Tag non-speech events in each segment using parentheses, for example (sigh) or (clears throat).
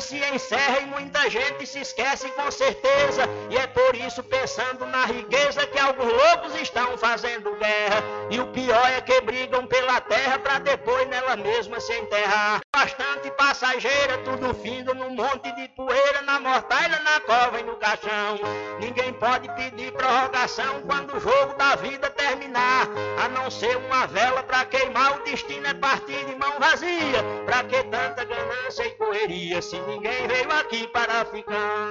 Se encerra e muita gente se esquece com certeza. E é por isso, pensando na riqueza, que alguns loucos estão fazendo guerra. E o pior é que brigam pela terra para depois nela mesma se enterrar. Bastante passageira, tudo findo num monte de poeira, na mortalha, na cova e no caixão. Ninguém pode pedir prorrogação quando o jogo da vida terminar. A não ser uma vela para queimar, o destino é partir de mão vazia. Pra que tanta ganância e correria se ninguém veio aqui para ficar?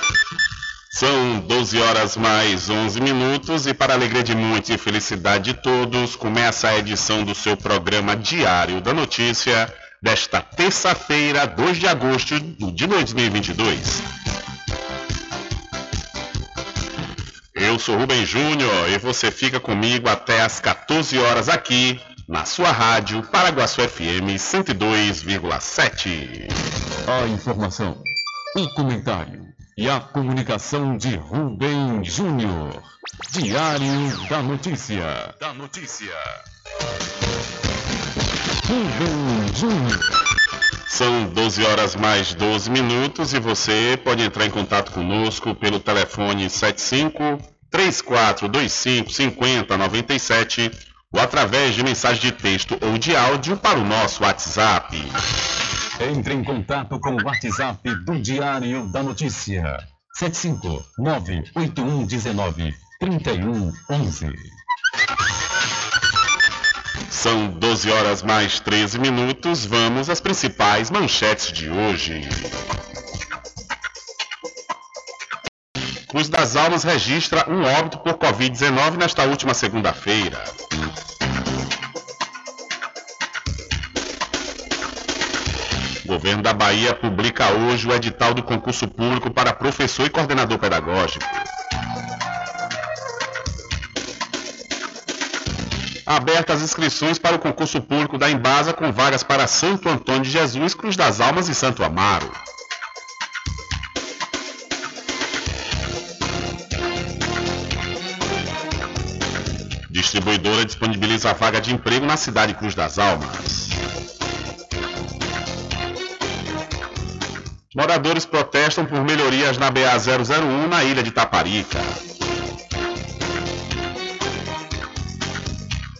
São 12 horas mais 11 minutos e para alegria de muitos e felicidade de todos, começa a edição do seu programa Diário da Notícia desta terça-feira, 2 de agosto de 2022. Eu sou Rubem Júnior e você fica comigo até às 14 horas aqui na sua rádio Paraguaçu FM 102,7. A informação, o comentário e a comunicação de Rubem Júnior. Diário da Notícia. Da Notícia. Rubem Júnior. São 12 horas mais 12 minutos e você pode entrar em contato conosco pelo telefone 75 3425 5097 ou através de mensagem de texto ou de áudio para o nosso WhatsApp. Entre em contato com o WhatsApp do Diário da Notícia. 759-8119-3111. São 12 horas mais 13 minutos. Vamos às principais manchetes de hoje. Cruz das Almas registra um óbito por Covid-19 nesta última segunda-feira. Governo da Bahia publica hoje o edital do concurso público para professor e coordenador pedagógico. Abertas as inscrições para o concurso público da Embasa com vagas para Santo Antônio de Jesus, Cruz das Almas e Santo Amaro. Distribuidora disponibiliza vaga de emprego na cidade Cruz das Almas. Moradores protestam por melhorias na BA 001 na ilha de Taparica.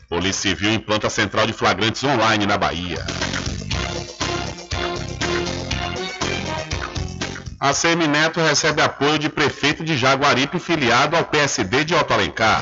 Polícia Civil implanta central de flagrantes online na Bahia. A CM Neto recebe apoio de prefeito de Jaguaripe filiado ao PSD de Alto Alencar.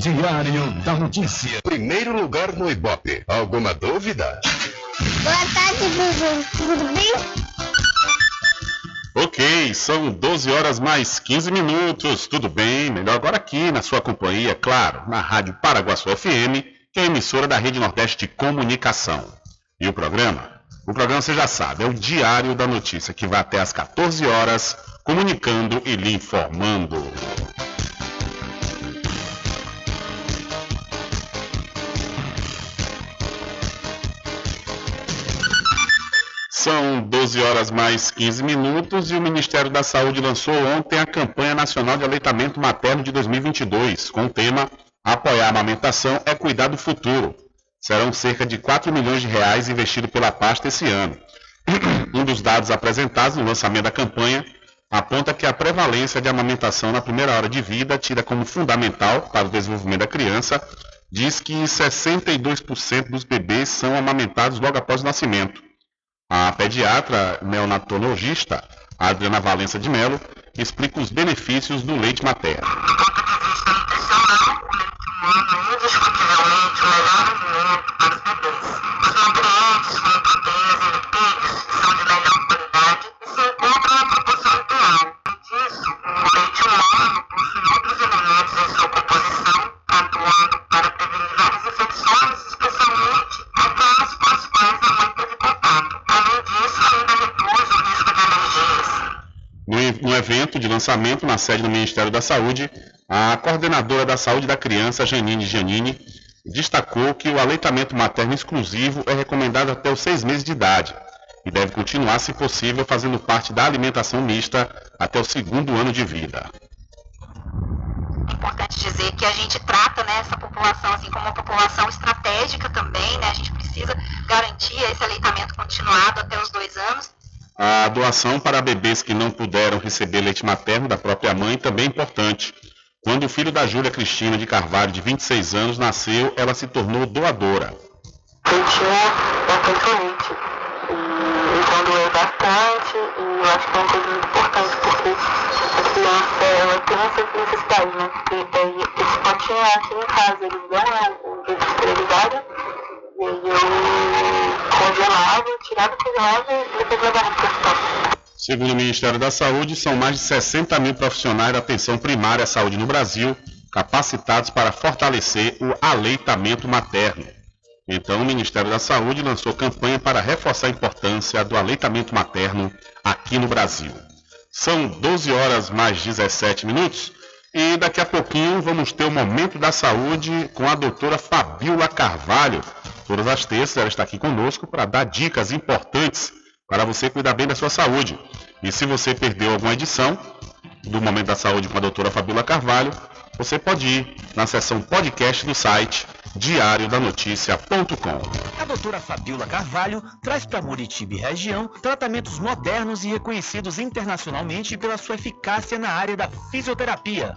Diário da Notícia. Primeiro lugar no Ibope. Alguma dúvida? Boa tarde, Bubu. Tudo bem? Ok, são 12 horas mais 15 minutos. Tudo bem? Melhor agora aqui na sua companhia, claro, na Rádio Paraguaçu FM, que é a emissora da Rede Nordeste de Comunicação. E o programa? O programa você já sabe, é o Diário da Notícia, que vai até às 14 horas, comunicando e lhe informando. São 12 horas mais 15 minutos e o Ministério da Saúde lançou ontem a campanha nacional de aleitamento materno de 2022, com o tema Apoiar a amamentação é cuidar do futuro. Serão cerca de 4 milhões de reais investidos pela pasta esse ano. (clears throat) Um dos dados apresentados no lançamento da campanha aponta que a prevalência de amamentação na primeira hora de vida, tida como fundamental para o desenvolvimento da criança, diz que 62% dos bebês são amamentados logo após o nascimento. A pediatra neonatologista Adriana Valença de Mello explica os benefícios do leite materno. indiscutivelmente o melhor alimento para os bebês. Os nutrientes contidos em lipídios são de melhor qualidade e se encontram na proporção ideal. Além disso, o leite humano possui outros elementos em sua composição, atuando para prevenir várias infecções, especialmente aquelas com as quais a mãe teve contato. Além disso, ainda reduz o risco de alergias. No, no evento de lançamento na sede do Ministério da Saúde, a coordenadora da saúde da criança, Janine Giannini, destacou que o aleitamento materno exclusivo é recomendado até os seis meses de idade e deve continuar, se possível, fazendo parte da alimentação mista até o segundo ano de vida. É importante dizer que a gente trata né, essa população assim como uma população estratégica também, né? A gente precisa garantir esse aleitamento continuado até os dois anos. A doação para bebês que não puderam receber leite materno da própria mãe também é importante. Quando o filho da Júlia Cristina de Carvalho, de 26 anos, nasceu, ela se tornou doadora. Eu tinha leite e, e quando doeu bastante e eu acho que é uma coisa muito importante porque a criança ela tem essa necessidade, né? Porque daí esse potinho aqui em casa eles dão né, o jeito esterilizado Segundo o Ministério da Saúde, são mais de 60 mil profissionais da atenção primária à saúde no Brasil capacitados para fortalecer o aleitamento materno. Então, o Ministério da Saúde lançou campanha para reforçar a importância do aleitamento materno aqui no Brasil. São 12 horas mais 17 minutos e daqui a pouquinho vamos ter o Momento da Saúde com a doutora Fabiola Carvalho. Todas as terças ela está aqui conosco para dar dicas importantes para você cuidar bem da sua saúde. E se você perdeu alguma edição do Momento da Saúde com a doutora Fabiola Carvalho, você pode ir na seção podcast do site diariodanoticia.com. A doutora Fabiola Carvalho traz para Muritiba e região tratamentos modernos e reconhecidos internacionalmente pela sua eficácia na área da fisioterapia.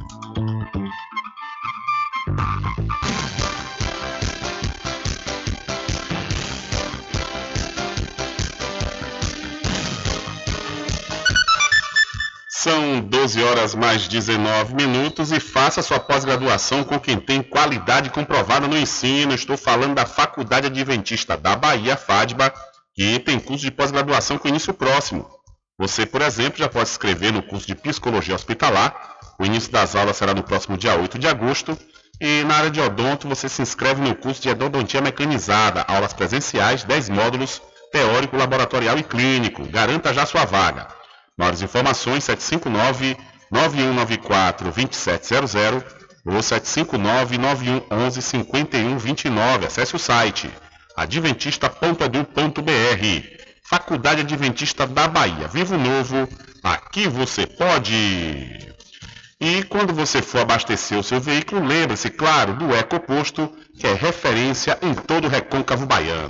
São 12 horas mais 19 minutos e faça sua pós-graduação com quem tem qualidade comprovada no ensino. Estou falando da Faculdade Adventista da Bahia, FADBA, que tem curso de pós-graduação com início próximo. Você, por exemplo, já pode se inscrever no curso de Psicologia Hospitalar. O início das aulas será no próximo dia 8 de agosto. E na área de odonto, você se inscreve no curso de Endodontia Mecanizada, aulas presenciais, 10 módulos, teórico, laboratorial e clínico. Garanta já sua vaga. Maiores informações 759-9194-2700 ou 759-9111-5129. Acesse o site adventista.edu.br. Faculdade Adventista da Bahia. Vivo Novo, aqui você pode. E quando você for abastecer o seu veículo, lembre-se, claro, do Ecoposto, que é referência em todo o recôncavo baiano.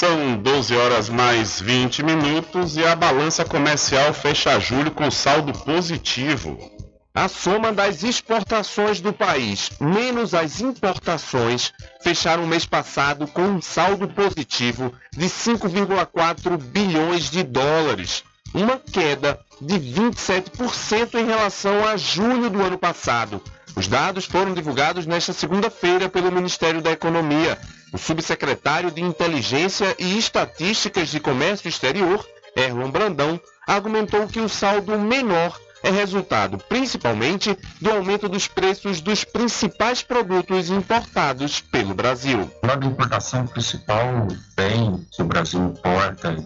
São 12 horas mais 20 minutos e a balança comercial fecha julho com saldo positivo. A soma das exportações do país menos as importações fecharam o mês passado com um saldo positivo de 5,4 bilhões de dólares, uma queda de 27% em relação a junho do ano passado. Os dados foram divulgados nesta segunda-feira pelo Ministério da Economia. O subsecretário de Inteligência e Estatísticas de Comércio Exterior, Erlon Brandão, argumentou que o saldo menor é resultado principalmente do aumento dos preços dos principais produtos importados pelo Brasil. De importação principal bem que o Brasil importa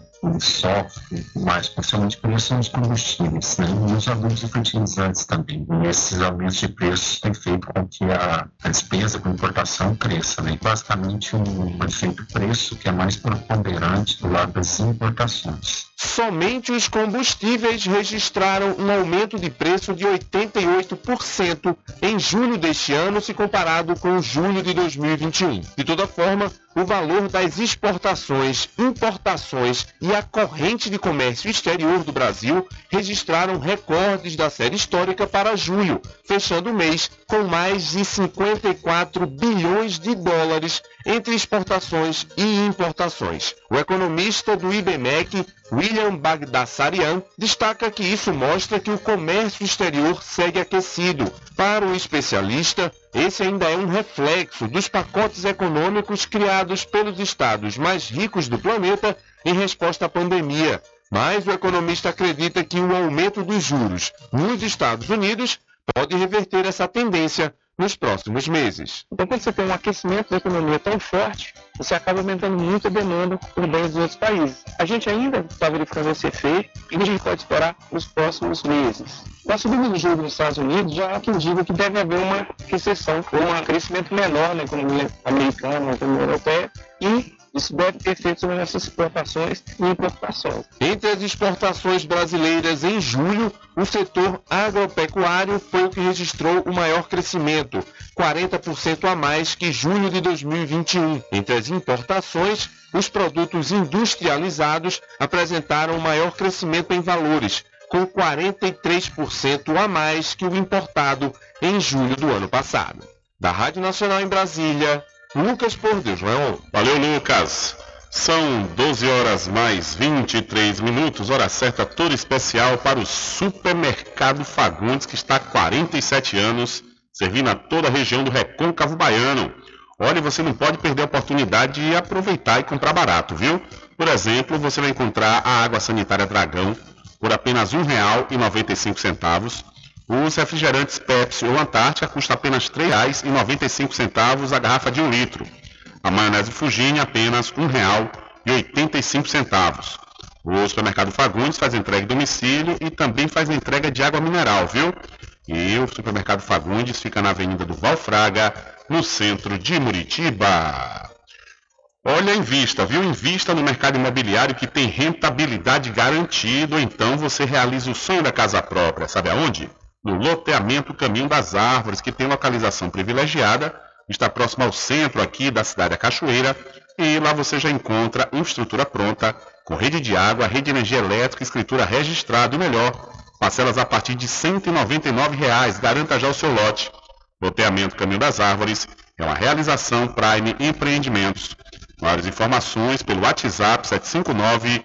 sofre mais, principalmente por isso são os combustíveis né? e os adubos e fertilizantes também. E esses aumentos de preços têm feito com que a, a despesa com importação cresça. Né? Basicamente um efeito preço que é mais preponderante do lado das importações. Somente os combustíveis registraram um aumento de preço de 88% em julho deste ano, se comparado com julho de 2021. De toda forma, o valor das exportações, importações e a corrente de comércio exterior do Brasil registraram recordes da série histórica para julho, fechando o mês com mais de 54 bilhões de dólares entre exportações e importações. O economista do IBMEC, William Bagdasarian, destaca que isso mostra que o comércio exterior segue aquecido. Para o especialista, esse ainda é um reflexo dos pacotes econômicos criados pelos estados mais ricos do planeta em resposta à pandemia. Mas o economista acredita que o aumento dos juros nos Estados Unidos pode reverter essa tendência nos próximos meses. Então, quando você tem um aquecimento da economia tão forte, você acaba aumentando muito a demanda por bens dos outros países. A gente ainda está verificando esse efeito e a gente pode esperar nos próximos meses. Com a subida de juros nos Estados Unidos, já há quem diga que deve haver uma recessão ou um crescimento menor na economia americana, na economia europeia, e Isso deve ter efeito sobre essas exportações e importações. Entre as exportações brasileiras em julho, o setor agropecuário foi o que registrou o maior crescimento, 40% a mais que julho de 2021. Entre as importações, os produtos industrializados apresentaram o maior crescimento em valores, com 43% a mais que o importado em julho do ano passado. Da Rádio Nacional em Brasília, Lucas Por Deus, Leon. Valeu, Lucas. São 12 horas mais 23 minutos, hora certa toda especial para o Supermercado Fagundes, que está há 47 anos, servindo a toda a região do Recôncavo Baiano. Olha, você não pode perder a oportunidade de aproveitar e comprar barato, viu? Por exemplo, você vai encontrar a água sanitária Dragão por apenas R$ 1,95. Os refrigerantes Pepsi ou Antártica custam apenas R$ 3,95 a garrafa de 1 litro. A maionese Fugine apenas R$ 1,85. O supermercado Fagundes faz entrega em domicílio e também faz entrega de água mineral, viu? E o supermercado Fagundes fica na Avenida do Valfraga, no centro de Muritiba. Olha, invista, viu? Invista no mercado imobiliário que tem rentabilidade garantida, então você realiza o sonho da casa própria. Sabe aonde? No loteamento Caminho das Árvores, que tem localização privilegiada, está próximo ao centro aqui da cidade da Cachoeira, e lá você já encontra infraestrutura pronta, com rede de água, rede de energia elétrica, escritura registrada, e melhor, parcelas a partir de 199 reais. garanta já o seu lote. Loteamento Caminho das Árvores é uma realização Prime Empreendimentos. Maiores informações pelo WhatsApp 759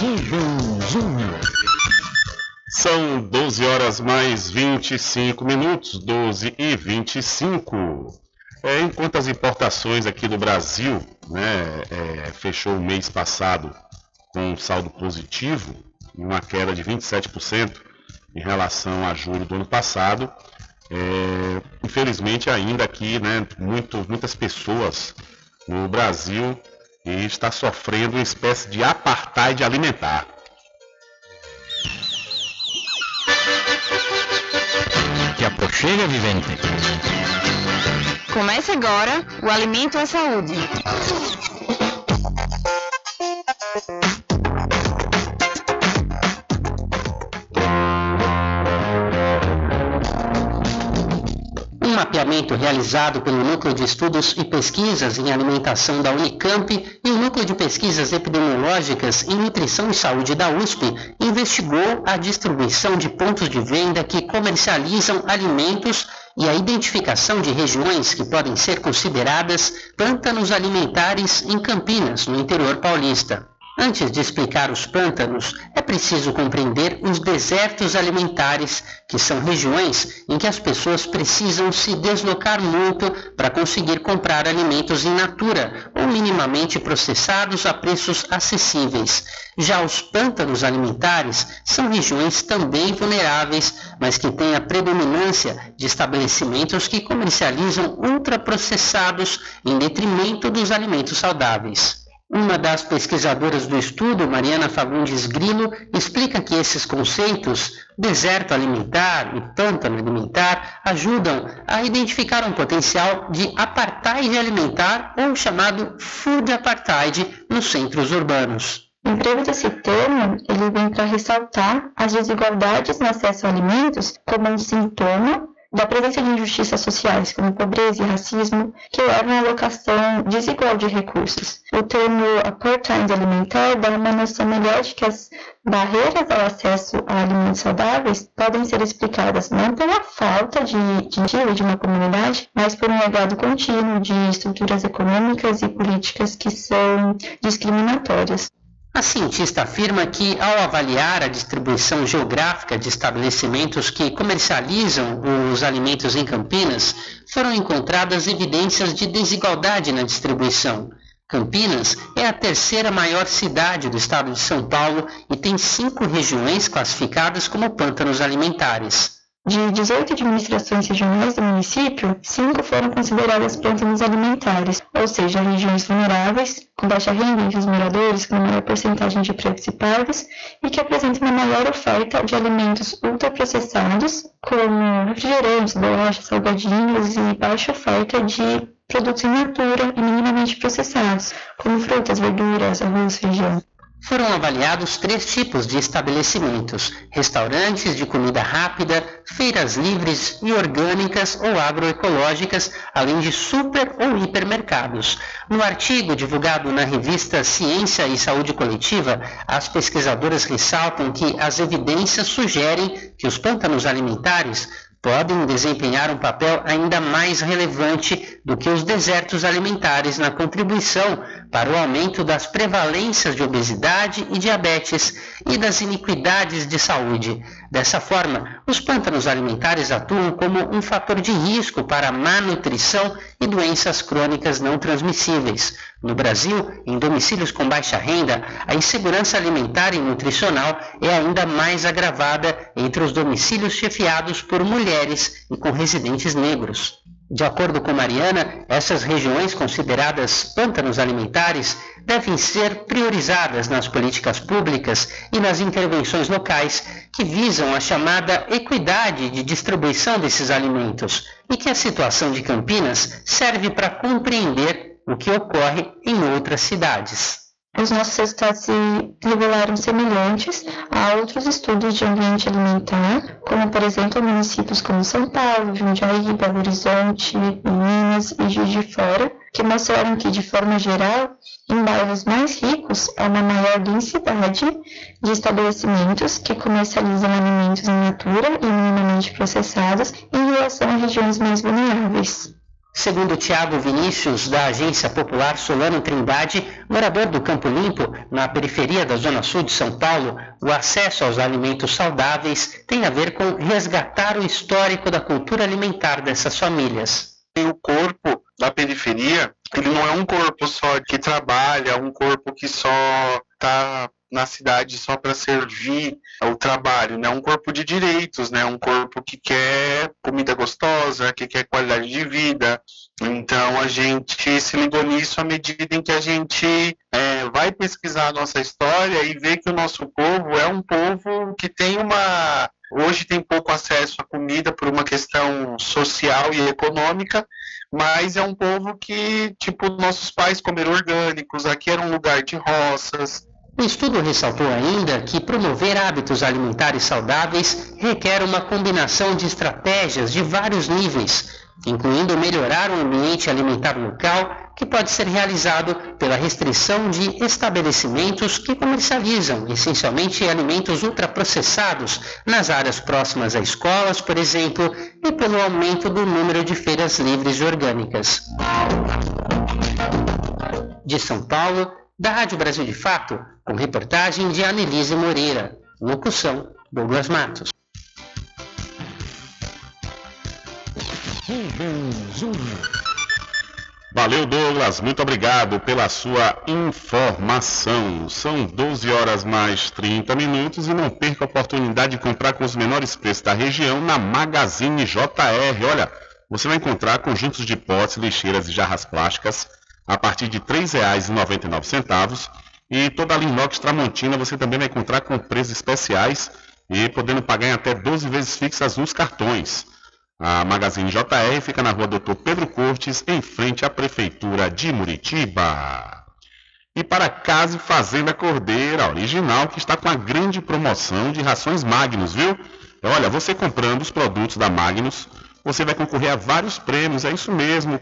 1000. São 12 horas mais 25 minutos, 12 e 25. É, enquanto as importações aqui do Brasil né, é, fechou o mês passado com um saldo positivo, uma queda de 27% em relação a julho do ano passado, é, infelizmente ainda aqui né, muito, muitas pessoas no Brasil e está sofrendo uma espécie de apartheid alimentar. Que aproxega, vivente. Comece agora o Alimento à Saúde. Mapeamento realizado pelo Núcleo de Estudos e Pesquisas em Alimentação da Unicamp e o Núcleo de Pesquisas Epidemiológicas em Nutrição e Saúde da USP investigou a distribuição de pontos de venda que comercializam alimentos e a identificação de regiões que podem ser consideradas pântanos alimentares em Campinas, no interior paulista. Antes de explicar os pântanos, é preciso compreender os desertos alimentares, que são regiões em que as pessoas precisam se deslocar muito para conseguir comprar alimentos in natura ou minimamente processados a preços acessíveis. Já os pântanos alimentares são regiões também vulneráveis, mas que têm a predominância de estabelecimentos que comercializam ultraprocessados em detrimento dos alimentos saudáveis. Uma das pesquisadoras do estudo, Mariana Fagundes Grilo, explica que esses conceitos, deserto alimentar e pântano alimentar, ajudam a identificar um potencial de apartheid alimentar ou chamado food apartheid nos centros urbanos. O emprego desse termo, ele vem para ressaltar as desigualdades no acesso a alimentos como um sintoma da presença de injustiças sociais, como pobreza e racismo, que levam à alocação desigual de recursos. O termo apartheid alimentar dá uma noção melhor de que as barreiras ao acesso a alimentos saudáveis podem ser explicadas não pela falta de incentivo de uma comunidade, mas por um legado contínuo de estruturas econômicas e políticas que são discriminatórias. A cientista afirma que, ao avaliar a distribuição geográfica de estabelecimentos que comercializam os alimentos em Campinas, foram encontradas evidências de desigualdade na distribuição. Campinas é a terceira maior cidade do estado de São Paulo e tem cinco regiões classificadas como pântanos alimentares. De 18 administrações regionais do município, cinco foram consideradas pântanos alimentares, ou seja, regiões vulneráveis, com baixa renda entre os moradores, com maior porcentagem de pretos e e que apresentam uma maior oferta de alimentos ultraprocessados, como refrigerantes, bolachas, salgadinhos e baixa oferta de produtos in natura e minimamente processados, como frutas, verduras, arroz, feijão foram avaliados três tipos de estabelecimentos: restaurantes de comida rápida, feiras livres e orgânicas ou agroecológicas, além de super ou hipermercados. No artigo divulgado na revista Ciência e Saúde Coletiva, as pesquisadoras ressaltam que as evidências sugerem que os pântanos alimentares podem desempenhar um papel ainda mais relevante do que os desertos alimentares na contribuição para o aumento das prevalências de obesidade e diabetes e das iniquidades de saúde. Dessa forma, os pântanos alimentares atuam como um fator de risco para má nutrição e doenças crônicas não transmissíveis. No Brasil, em domicílios com baixa renda, a insegurança alimentar e nutricional é ainda mais agravada entre os domicílios chefiados por mulheres e com residentes negros. De acordo com Mariana, essas regiões consideradas pântanos alimentares devem ser priorizadas nas políticas públicas e nas intervenções locais que visam a chamada equidade de distribuição desses alimentos e que a situação de Campinas serve para compreender o que ocorre em outras cidades os nossos resultados se revelaram semelhantes a outros estudos de ambiente alimentar, como por exemplo municípios como São Paulo, Jundiaí, Belo Horizonte, Minas e Juiz de Fora, que mostraram que, de forma geral, em bairros mais ricos há uma maior densidade de estabelecimentos que comercializam alimentos in natura e minimamente processados em relação a regiões mais vulneráveis. Segundo Tiago Vinícius, da Agência Popular Solano Trindade, morador do Campo Limpo, na periferia da Zona Sul de São Paulo, o acesso aos alimentos saudáveis tem a ver com resgatar o histórico da cultura alimentar dessas famílias. O corpo da periferia, ele não é um corpo só que trabalha, um corpo que só está na cidade só para servir ao trabalho, né? Um corpo de direitos, né? Um corpo que quer comida gostosa, que quer qualidade de vida. Então a gente se ligou nisso à medida em que a gente é, vai pesquisar a nossa história e ver que o nosso povo é um povo que tem uma hoje tem pouco acesso à comida por uma questão social e econômica, mas é um povo que, tipo, nossos pais comeram orgânicos, aqui era um lugar de roças, o estudo ressaltou ainda que promover hábitos alimentares saudáveis requer uma combinação de estratégias de vários níveis, incluindo melhorar o ambiente alimentar local, que pode ser realizado pela restrição de estabelecimentos que comercializam essencialmente alimentos ultraprocessados nas áreas próximas a escolas, por exemplo, e pelo aumento do número de feiras livres e orgânicas. De São Paulo, da Rádio Brasil de Fato, com reportagem de Anelise Moreira. Locução, Douglas Matos. Valeu, Douglas. Muito obrigado pela sua informação. São 12 horas mais 30 minutos e não perca a oportunidade de comprar com os menores preços da região na Magazine JR. Olha, você vai encontrar conjuntos de potes, lixeiras e jarras plásticas a partir de R$ 3,99 e toda a linha inox Tramontina você também vai encontrar com preços especiais e podendo pagar em até 12 vezes fixas nos cartões. A Magazine JR fica na rua Doutor Pedro Cortes, em frente à Prefeitura de Muritiba. E para Casa e Fazenda Cordeira, original, que está com a grande promoção de rações Magnus, viu? Olha, você comprando os produtos da Magnus, você vai concorrer a vários prêmios, é isso mesmo,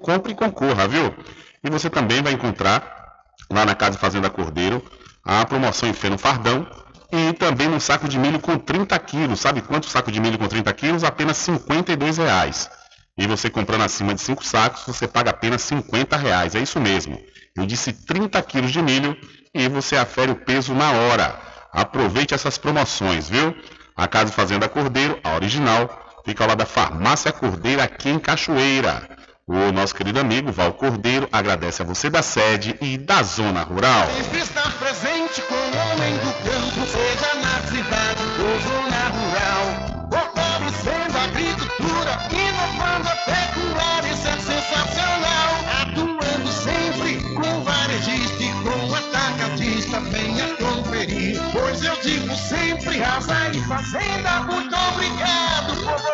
compre e concorra, viu? E você também vai encontrar lá na Casa Fazenda Cordeiro, a promoção em feno fardão e também um saco de milho com 30 quilos. Sabe quanto saco de milho com 30 quilos? Apenas 52 reais. E você comprando acima de 5 sacos, você paga apenas 50 reais. É isso mesmo. Eu disse 30 quilos de milho e você afere o peso na hora. Aproveite essas promoções, viu? A Casa Fazenda Cordeiro, a original, fica lado da Farmácia Cordeiro aqui em Cachoeira. O nosso querido amigo Val Cordeiro agradece a você da sede e da zona rural. Sempre estar presente com o homem do campo, seja na cidade ou zona rural. Fortalecendo a agricultura, inovando a pecuária, isso é sensacional. Atuando sempre com varejista e com atacadista, venha conferir. Pois eu digo sempre, Casa e Fazenda, muito obrigado por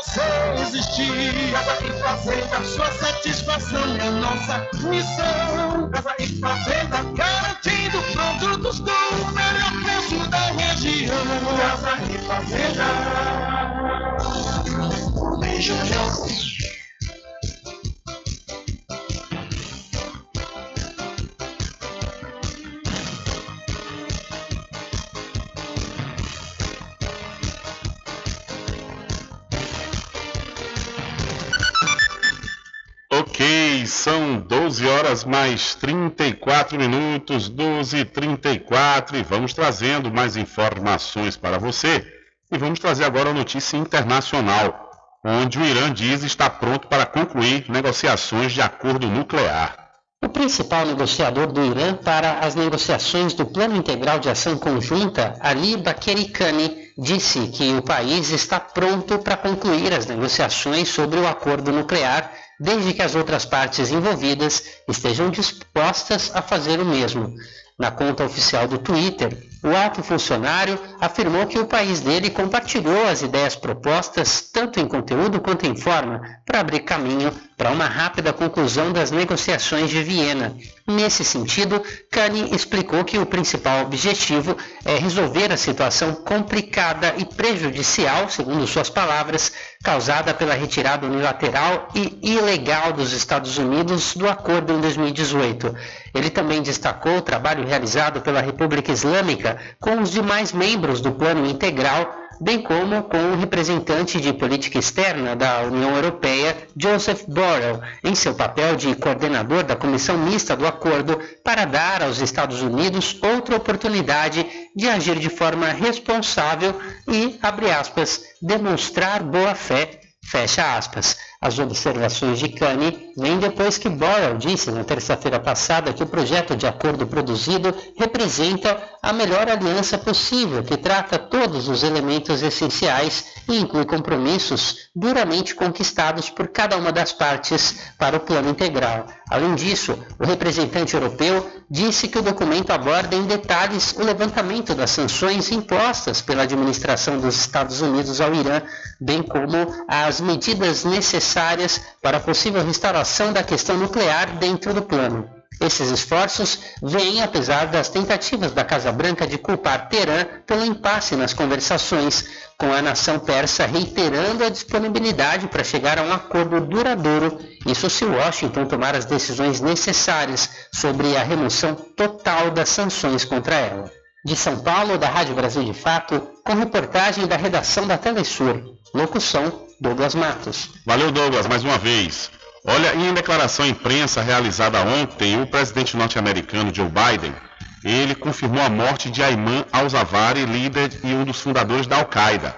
existir. Casa e Fazenda, sua satisfação é nossa missão. Casa e Fazenda, garantindo produtos com o melhor preço da região. Casa e Fazenda. São 12 horas mais 34 minutos, 12 e 34 e vamos trazendo mais informações para você. E vamos trazer agora a notícia internacional, onde o Irã diz estar pronto para concluir negociações de acordo nuclear. O principal negociador do Irã para as negociações do Plano Integral de Ação Conjunta, Ali Bakeri Kani, disse que o país está pronto para concluir as negociações sobre o acordo nuclear, desde que as outras partes envolvidas estejam dispostas a fazer o mesmo. Na conta oficial do Twitter, o alto funcionário afirmou que o país dele compartilhou as ideias propostas, tanto em conteúdo quanto em forma, para abrir caminho para uma rápida conclusão das negociações de Viena. Nesse sentido, Kani explicou que o principal objetivo é resolver a situação complicada e prejudicial, segundo suas palavras, causada pela retirada unilateral e ilegal dos Estados Unidos do acordo em 2018. Ele também destacou o trabalho realizado pela República Islâmica com os demais membros do Plano Integral, bem como com o representante de política externa da União Europeia, Joseph Borrell, em seu papel de coordenador da comissão mista do acordo, para dar aos Estados Unidos outra oportunidade de agir de forma responsável e, abre aspas, demonstrar boa fé Fecha aspas. As observações de Kani vêm depois que Borrell disse na terça-feira passada que o projeto de acordo produzido representa a melhor aliança possível, que trata todos os elementos essenciais e inclui compromissos duramente conquistados por cada uma das partes para o plano integral. Além disso, o representante europeu disse que o documento aborda em detalhes o levantamento das sanções impostas pela administração dos Estados Unidos ao Irã, bem como as medidas necessárias para a possível restauração da questão nuclear dentro do plano. Esses esforços vêm apesar das tentativas da Casa Branca de culpar Teherã pelo impasse nas conversações, com a nação persa reiterando a disponibilidade para chegar a um acordo duradouro, isso se Washington tomar as decisões necessárias sobre a remoção total das sanções contra ela. De São Paulo, da Rádio Brasil de Fato, com reportagem da redação da Telesur. Locução, Douglas Matos. Valeu, Douglas, mais uma vez. Olha, em declaração à imprensa realizada ontem, o presidente norte-americano Joe Biden, ele confirmou a morte de Ayman al-Zawahri, líder e um dos fundadores da Al-Qaeda.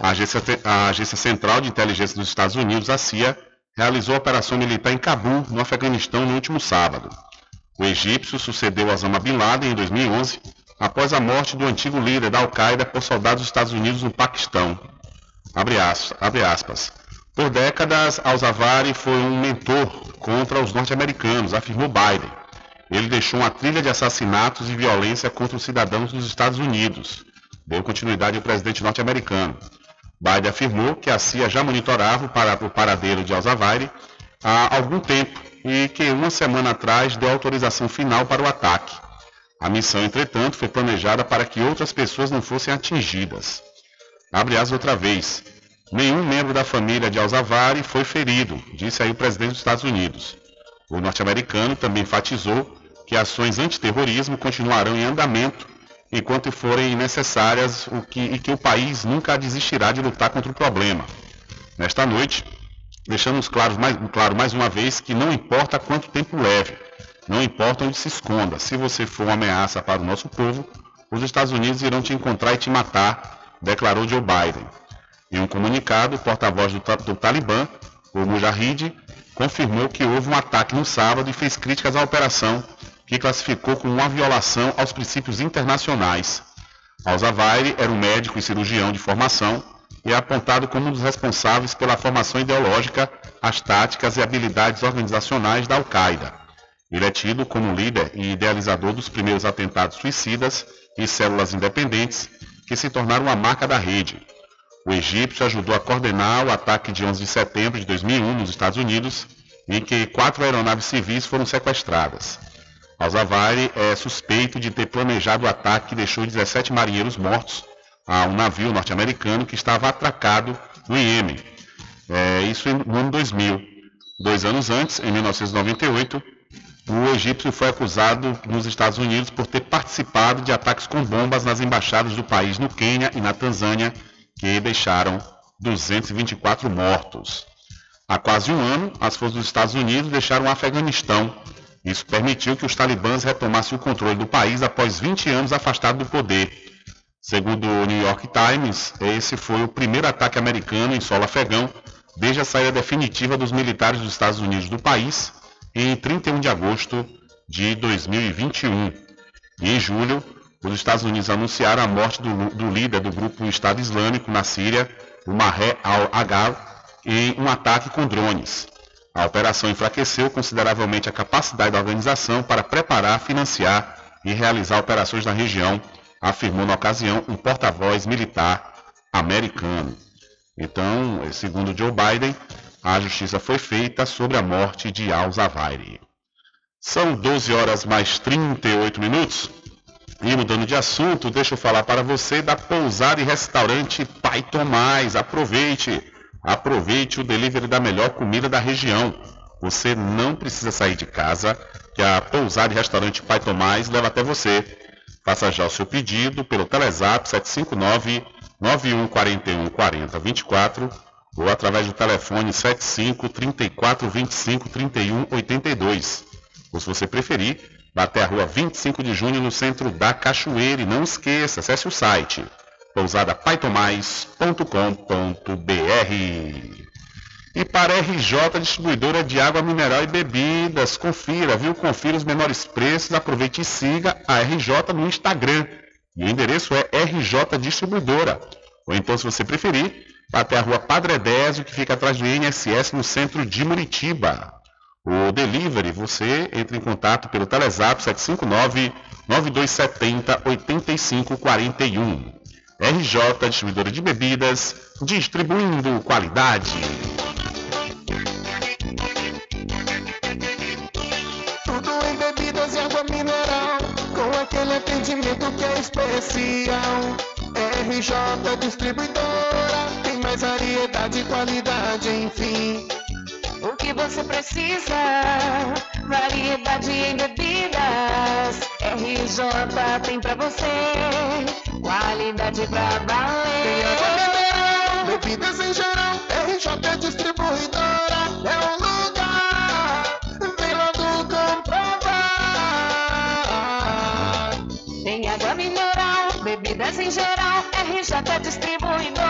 A agência, a agência Central de Inteligência dos Estados Unidos, a CIA, realizou a operação militar em Cabul, no Afeganistão, no último sábado. O egípcio sucedeu Osama Bin Laden em 2011, após a morte do antigo líder da Al-Qaeda por soldados dos Estados Unidos no Paquistão. Abre aspas. Abre aspas. Por décadas, Al-Zawahri foi um mentor contra os norte-americanos, afirmou Biden. Ele deixou uma trilha de assassinatos e violência contra os cidadãos dos Estados Unidos. Deu continuidade ao presidente norte-americano. Biden afirmou que a CIA já monitorava o paradeiro de Al-Zawahri há algum tempo e que uma semana atrás deu autorização final para o ataque. A missão, entretanto, foi planejada para que outras pessoas não fossem atingidas. Abre aspas outra vez. Nenhum membro da família de Al-Zawahri foi ferido, disse aí o presidente dos Estados Unidos. O norte-americano também enfatizou que ações antiterrorismo continuarão em andamento enquanto forem necessárias o que, e que o país nunca desistirá de lutar contra o problema. Nesta noite, deixamos claro mais, claro mais uma vez que não importa quanto tempo leve, Não importa onde se esconda, se você for uma ameaça para o nosso povo, os Estados Unidos irão te encontrar e te matar, declarou Joe Biden. Em um comunicado, o porta-voz do, do Talibã, o Mujahid, confirmou que houve um ataque no sábado e fez críticas à operação, que classificou como uma violação aos princípios internacionais. Al-Zawahiri era um médico e cirurgião de formação e é apontado como um dos responsáveis pela formação ideológica, as táticas e habilidades organizacionais da Al-Qaeda. Ele é tido como líder e idealizador dos primeiros atentados suicidas e células independentes que se tornaram uma marca da rede. O egípcio ajudou a coordenar o ataque de 11 de setembro de 2001 nos Estados Unidos, em que quatro aeronaves civis foram sequestradas. Al-Zawahiri é suspeito de ter planejado o ataque que deixou 17 marinheiros mortos a um navio norte-americano que estava atracado no Iêmen. É, isso no ano 2000. Dois anos antes, em 1998, o egípcio foi acusado nos Estados Unidos por ter participado de ataques com bombas nas embaixadas do país no Quênia e na Tanzânia, que deixaram 224 mortos. Há quase um ano, as forças dos Estados Unidos deixaram o Afeganistão. Isso permitiu que os talibãs retomassem o controle do país após 20 anos afastado do poder. Segundo o New York Times, esse foi o primeiro ataque americano em solo afegão desde a saída definitiva dos militares dos Estados Unidos do país em 31 de agosto de 2021. E em julho, os Estados Unidos anunciaram a morte do, do líder do grupo Estado Islâmico na Síria, o Maher al-Agar, em um ataque com drones. A operação enfraqueceu consideravelmente a capacidade da organização para preparar, financiar e realizar operações na região afirmou na ocasião um porta-voz militar americano. Então, segundo Joe Biden, a justiça foi feita sobre a morte de Al-Zawahiri. São 12 horas mais 38 minutos. E mudando de assunto, deixa eu falar para você da pousada e restaurante Pai Tomás. Aproveite! Aproveite o delivery da melhor comida da região. Você não precisa sair de casa, que a pousada e restaurante Pai Tomás leva até você. Faça já o seu pedido pelo Telezap 759 9141 4024 ou através do telefone 75 34 25 31 82. Ou se você preferir, até a rua 25 de junho no centro da Cachoeira e não esqueça, acesse o site pousadapaitomais.com.br e para a RJ Distribuidora de Água Mineral e Bebidas. Confira, viu? Confira os menores preços, aproveite e siga a RJ no Instagram. E o endereço é RJ Distribuidora. Ou então, se você preferir, até a rua Padre Désio, que fica atrás do INSS, no centro de Muritiba. O delivery, você entra em contato pelo Telezap 759 9270 8541. RJ Distribuidora de Bebidas, distribuindo qualidade. aquele atendimento que é especial. RJ Distribuidora, mais variedade e qualidade, enfim. O que você precisa? Variedade em bebidas. RJ tem pra você. Qualidade pra valer. Tem água mineral, bebidas em geral. RJ Distribuidora é um lugar. Vem logo comprovar. Tem água mineral, bebidas em geral. RJ Distribuidora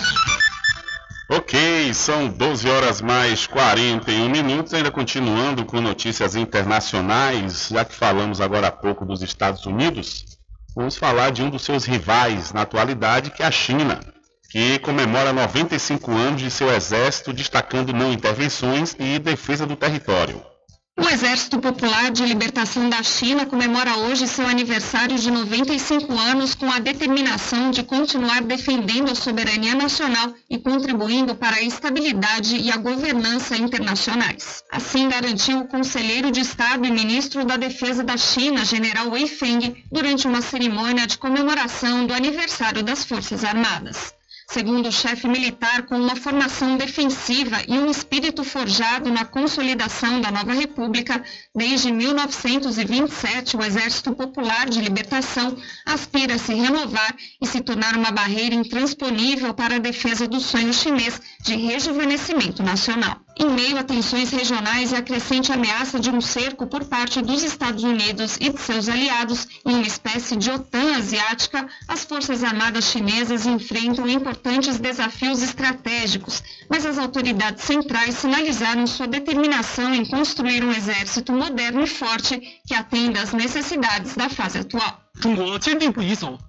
Ok, são 12 horas mais 41 minutos, ainda continuando com notícias internacionais, já que falamos agora há pouco dos Estados Unidos, vamos falar de um dos seus rivais na atualidade, que é a China, que comemora 95 anos de seu exército destacando não intervenções e defesa do território. O Exército Popular de Libertação da China comemora hoje seu aniversário de 95 anos com a determinação de continuar defendendo a soberania nacional e contribuindo para a estabilidade e a governança internacionais. Assim garantiu o conselheiro de Estado e ministro da Defesa da China, general Wei Feng, durante uma cerimônia de comemoração do aniversário das Forças Armadas. Segundo o chefe militar, com uma formação defensiva e um espírito forjado na consolidação da nova república, desde 1927 o Exército Popular de Libertação aspira a se renovar e se tornar uma barreira intransponível para a defesa do sonho chinês de rejuvenescimento nacional. Em meio a tensões regionais e a crescente ameaça de um cerco por parte dos Estados Unidos e de seus aliados em uma espécie de OTAN asiática, as Forças Armadas chinesas enfrentam importantes desafios estratégicos, mas as autoridades centrais sinalizaram sua determinação em construir um exército moderno e forte que atenda às necessidades da fase atual.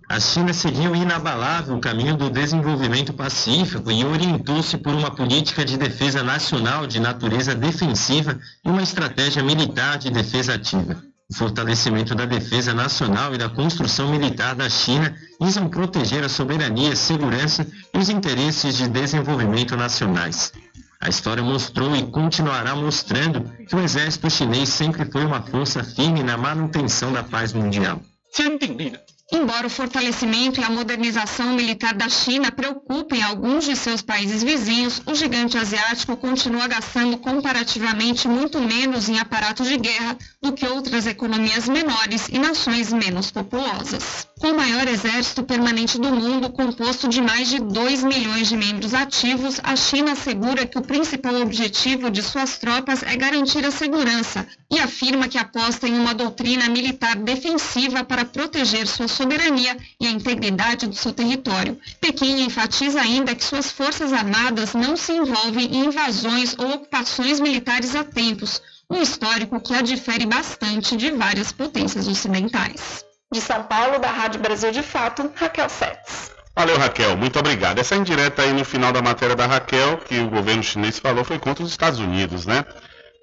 A China seguiu inabalável o caminho do desenvolvimento pacífico e orientou-se por uma política de defesa nacional de natureza defensiva e uma estratégia militar de defesa ativa. O fortalecimento da defesa nacional e da construção militar da China visam proteger a soberania, segurança e os interesses de desenvolvimento nacionais. A história mostrou e continuará mostrando que o exército chinês sempre foi uma força firme na manutenção da paz mundial. 坚定力量。Embora o fortalecimento e a modernização militar da China preocupem alguns de seus países vizinhos, o gigante asiático continua gastando comparativamente muito menos em aparato de guerra do que outras economias menores e nações menos populosas. Com o maior exército permanente do mundo, composto de mais de 2 milhões de membros ativos, a China assegura que o principal objetivo de suas tropas é garantir a segurança e afirma que aposta em uma doutrina militar defensiva para proteger sua soberania e a integridade do seu território. Pequim enfatiza ainda que suas forças armadas não se envolvem em invasões ou ocupações militares há tempos, um histórico que a difere bastante de várias potências ocidentais. De São Paulo, da Rádio Brasil de Fato, Raquel Setes. Valeu, Raquel. Muito obrigado. Essa indireta aí no final da matéria da Raquel, que o governo chinês falou, foi contra os Estados Unidos, né?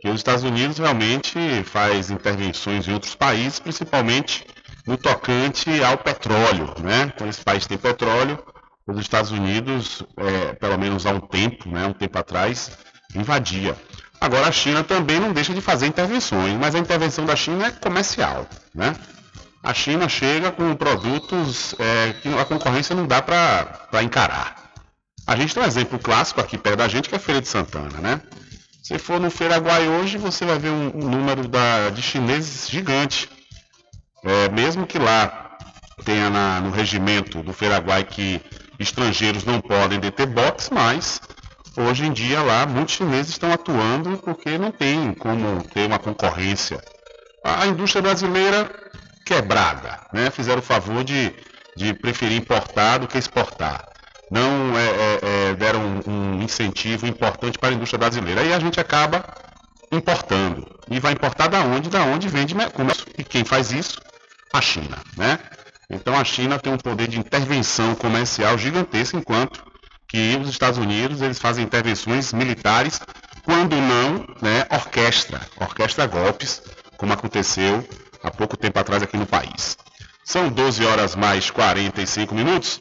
Que os Estados Unidos realmente faz intervenções em outros países, principalmente no tocante ao petróleo, né? Quando esse país tem petróleo, os Estados Unidos, é, pelo menos há um tempo, né, um tempo atrás, invadia. Agora a China também não deixa de fazer intervenções, mas a intervenção da China é comercial, né? a China chega com produtos é, que a concorrência não dá para encarar. A gente tem um exemplo clássico aqui perto da gente, que é a Feira de Santana, né? Se for no Feiraguai hoje, você vai ver um, um número da, de chineses gigante. É, mesmo que lá tenha na, no regimento do Feiraguai que estrangeiros não podem deter box, mas hoje em dia lá muitos chineses estão atuando porque não tem como ter uma concorrência. A indústria brasileira quebrada. Né? Fizeram o favor de, de preferir importar do que exportar. Não é, é, é, deram um, um, incentivo importante para a indústria brasileira. Aí a gente acaba importando. E vai importar da onde? Da onde vende comércio. E quem faz isso? A China. Né? Então a China tem um poder de intervenção comercial gigantesco, enquanto que os Estados Unidos eles fazem intervenções militares, quando não, né, orquestra, orquestra golpes, como aconteceu há pouco tempo atrás aqui no país. São 12 horas mais 45 minutos.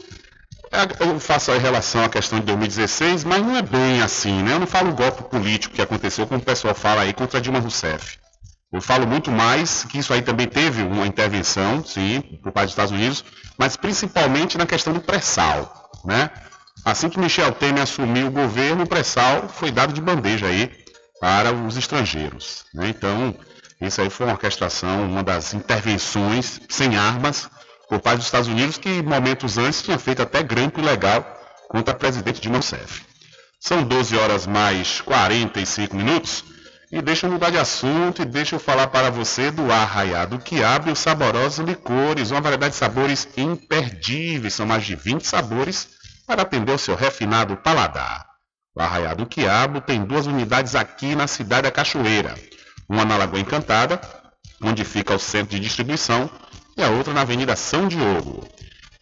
É, eu faço a relação à questão de 2016, mas não é bem assim, né? Eu não falo golpe político que aconteceu, como o pessoal fala aí, contra Dilma Rousseff. Eu falo muito mais que isso aí também teve uma intervenção, sim, por parte dos Estados Unidos, mas principalmente na questão do pré-sal, né? Assim que Michel Temer assumiu o governo, o pré-sal foi dado de bandeja aí para os estrangeiros, né? Então, isso aí foi uma orquestração, uma das intervenções sem armas por parte dos Estados Unidos, que momentos antes tinha feito até grampo ilegal contra a presidente Dilma Rousseff. São 12 horas mais 45 minutos. E deixa eu mudar de assunto e deixa eu falar para você do Arraiado Quiabo e os saborosos licores, uma variedade de sabores imperdíveis, são mais de 20 sabores para atender o seu refinado paladar. O Arraiado Quiabo tem duas unidades aqui na cidade da Cachoeira uma na Lagoa Encantada, onde fica o centro de distribuição, e a outra na Avenida São Diogo.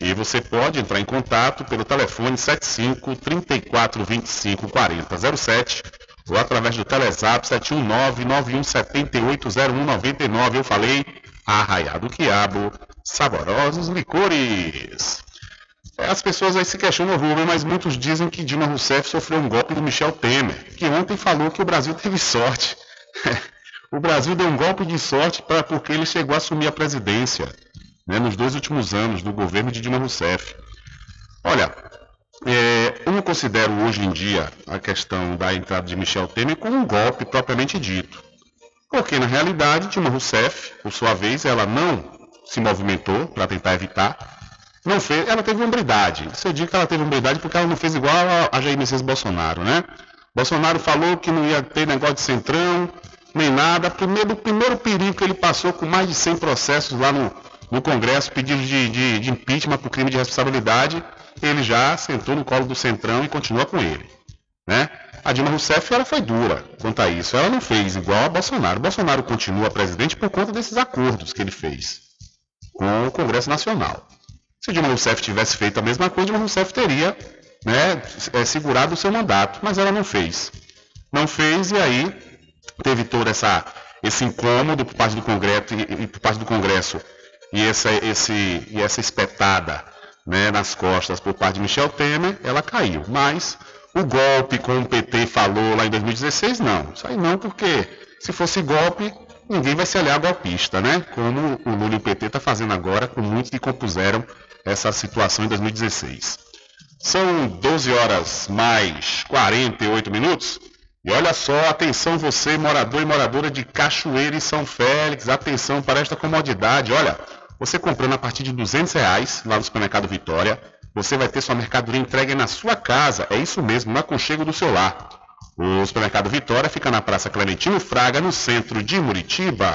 E você pode entrar em contato pelo telefone 75 34 25 40 07 ou através do Telezap 719-9178-0199. Eu falei, arraiado quiabo, saborosos licores. É, As pessoas aí se questionam, Rubem, mas muitos dizem que Dilma Rousseff sofreu um golpe do Michel Temer, que ontem falou que o Brasil teve sorte. (laughs) o Brasil deu um golpe de sorte pra, porque ele chegou a assumir a presidência né, nos dois últimos anos do governo de Dilma Rousseff. Olha, é, eu não considero hoje em dia a questão da entrada de Michel Temer como um golpe propriamente dito. Porque, na realidade, Dilma Rousseff, por sua vez, ela não se movimentou para tentar evitar. Não fez, ela teve hombridade. Você diz que ela teve hombridade porque ela não fez igual a, a Jair Messias Bolsonaro, né? Bolsonaro falou que não ia ter negócio de centrão, nem nada. Primeiro, o primeiro perigo que ele passou com mais de 100 processos lá no, no Congresso, pedido de, de, de impeachment por crime de responsabilidade, ele já sentou no colo do Centrão e continua com ele. Né? A Dilma Rousseff ela foi dura quanto a isso. Ela não fez igual a Bolsonaro. Bolsonaro continua presidente por conta desses acordos que ele fez com o Congresso Nacional. Se Dilma Rousseff tivesse feito a mesma coisa, Dilma Rousseff teria né, é, segurado o seu mandato, mas ela não fez. Não fez e aí teve todo essa, esse incômodo por parte do Congresso e, e por parte do Congresso e essa, esse, e essa espetada né, nas costas por parte de Michel Temer, ela caiu. Mas o golpe, como o PT falou lá em 2016, não. Isso aí não, porque se fosse golpe, ninguém vai se aliar golpista, né? Como o Lula e o PT está fazendo agora com muitos que compuseram essa situação em 2016. São 12 horas mais 48 minutos. E olha só, atenção você, morador e moradora de Cachoeira e São Félix, atenção para esta comodidade. Olha, você comprando a partir de 200 reais lá no supermercado Vitória, você vai ter sua mercadoria entregue na sua casa. É isso mesmo, no aconchego do seu lar. O supermercado Vitória fica na Praça Clementino Fraga, no centro de Muritiba.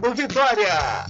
Vitória.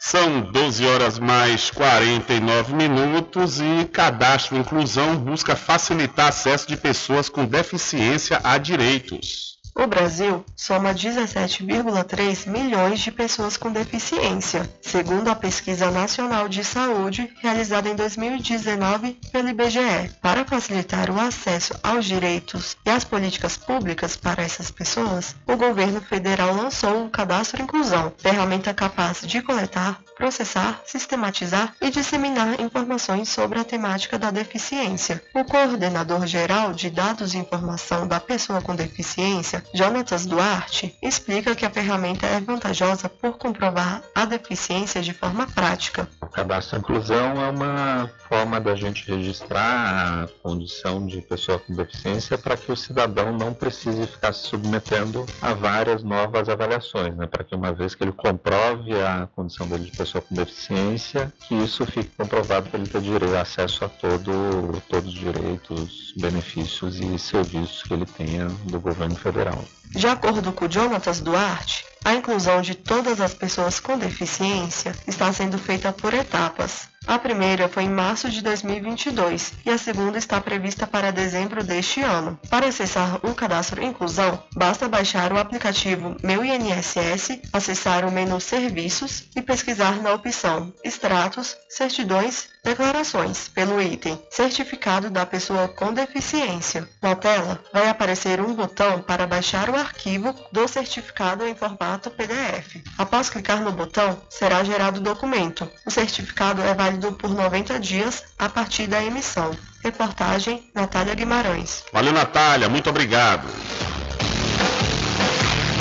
São 12 horas mais 49 minutos e Cadastro Inclusão busca facilitar acesso de pessoas com deficiência a direitos. O Brasil soma 17,3 milhões de pessoas com deficiência, segundo a Pesquisa Nacional de Saúde realizada em 2019 pelo IBGE. Para facilitar o acesso aos direitos e às políticas públicas para essas pessoas, o governo federal lançou o Cadastro Inclusão, ferramenta capaz de coletar, processar, sistematizar e disseminar informações sobre a temática da deficiência. O coordenador geral de dados e informação da pessoa com deficiência, Jonatas Duarte, explica que a ferramenta é vantajosa por comprovar a deficiência de forma prática. O cadastro inclusão é uma forma da gente registrar a condição de pessoa com deficiência para que o cidadão não precise ficar se submetendo a várias novas avaliações, né? para que uma vez que ele comprove a condição dele de pessoa com deficiência, que isso fique comprovado para ele ter direito, acesso a todo, todos os direitos, benefícios e serviços que ele tenha do governo federal. De acordo com Jonatas Duarte, a inclusão de todas as pessoas com deficiência está sendo feita por etapas. A primeira foi em março de 2022 e a segunda está prevista para dezembro deste ano. Para acessar o cadastro Inclusão, basta baixar o aplicativo Meu INSS, acessar o menu Serviços e pesquisar na opção Extratos, Certidões, Declarações pelo item Certificado da pessoa com deficiência. Na tela vai aparecer um botão para baixar o arquivo do certificado em formato PDF. Após clicar no botão, será gerado o documento. O certificado é válido por 90 dias a partir da emissão. Reportagem Natália Guimarães. Valeu, Natália, muito obrigado.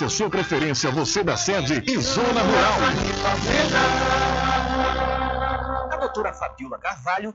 a sua preferência, você da sede e zona rural. A doutora Fabiola Carvalho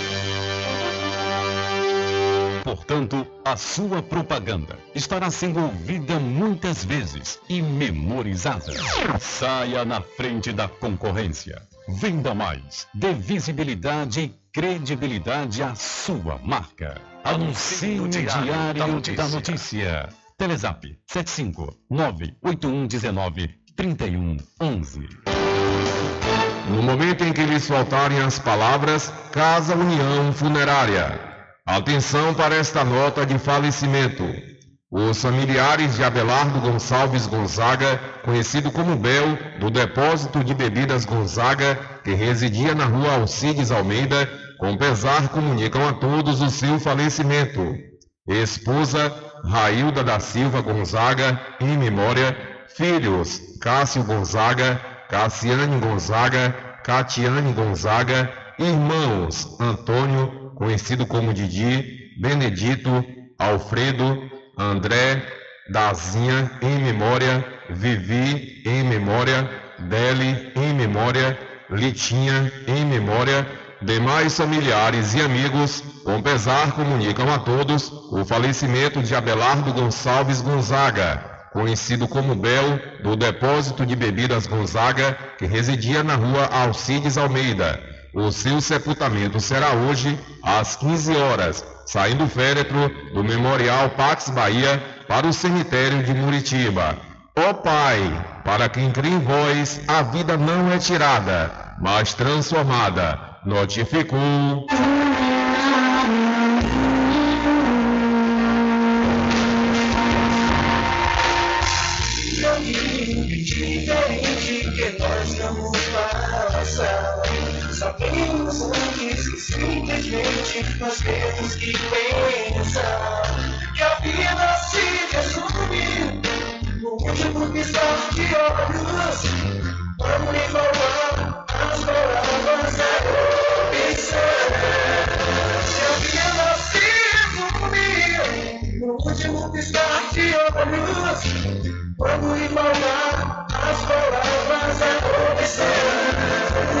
Portanto, a sua propaganda estará sendo ouvida muitas vezes e memorizada. Saia na frente da concorrência. Venda mais. Dê visibilidade e credibilidade à sua marca. Anuncie no Diário da Notícia. Telezap 75 98119 3111. No momento em que lhes faltarem as palavras, Casa União Funerária. Atenção para esta nota de falecimento. Os familiares de Abelardo Gonçalves Gonzaga, conhecido como Bel, do Depósito de Bebidas Gonzaga, que residia na rua Alcides Almeida, com pesar comunicam a todos o seu falecimento. Esposa Railda da Silva Gonzaga, em memória, filhos Cássio Gonzaga, Cassiane Gonzaga, Catiane Gonzaga, irmãos Antônio, conhecido como Didi, Benedito, Alfredo, André, Dazinha, em memória, Vivi, em memória, Deli, em memória, Litinha, em memória, demais familiares e amigos, com pesar comunicam a todos o falecimento de Abelardo Gonçalves Gonzaga, conhecido como Bel, do Depósito de Bebidas Gonzaga, que residia na rua Alcides Almeida. O seu sepultamento será hoje às 15 horas, saindo o féretro do Memorial Pax Bahia para o cemitério de Muritiba. Ó Pai, para quem crê em vós, a vida não é tirada, mas transformada. Notifico. Sabemos antes que simplesmente nós temos que pensar que a vida se resume no último piscar de olhos. Vamos falar as palavras da opção. Que a vida se resume no último piscar de olhos. Vamos embalar as palavras da opção.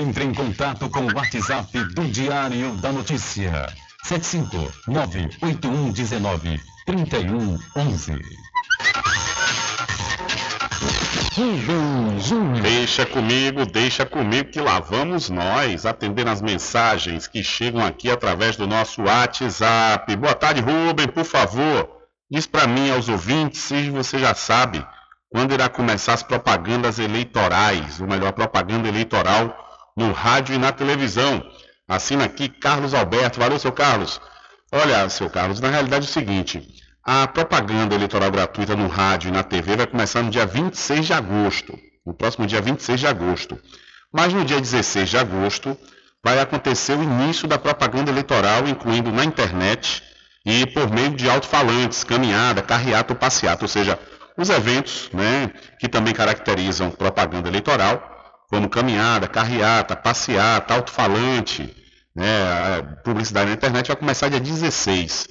Entre em contato com o WhatsApp do Diário da Notícia. 759-8119-3111. Deixa comigo, deixa comigo que lá vamos nós atendendo as mensagens que chegam aqui através do nosso WhatsApp. Boa tarde, Rubem, por favor. Diz para mim aos ouvintes se você já sabe quando irá começar as propagandas eleitorais, ou melhor, propaganda eleitoral no rádio e na televisão. Assina aqui Carlos Alberto. Valeu, seu Carlos. Olha, seu Carlos, na realidade é o seguinte: a propaganda eleitoral gratuita no rádio e na TV vai começar no dia 26 de agosto, no próximo dia 26 de agosto. Mas no dia 16 de agosto vai acontecer o início da propaganda eleitoral, incluindo na internet e por meio de alto-falantes, caminhada, carreata ou passeata, ou seja, os eventos né, que também caracterizam propaganda eleitoral, como caminhada, carreata, passeata, alto-falante, né, publicidade na internet, vai começar dia 16.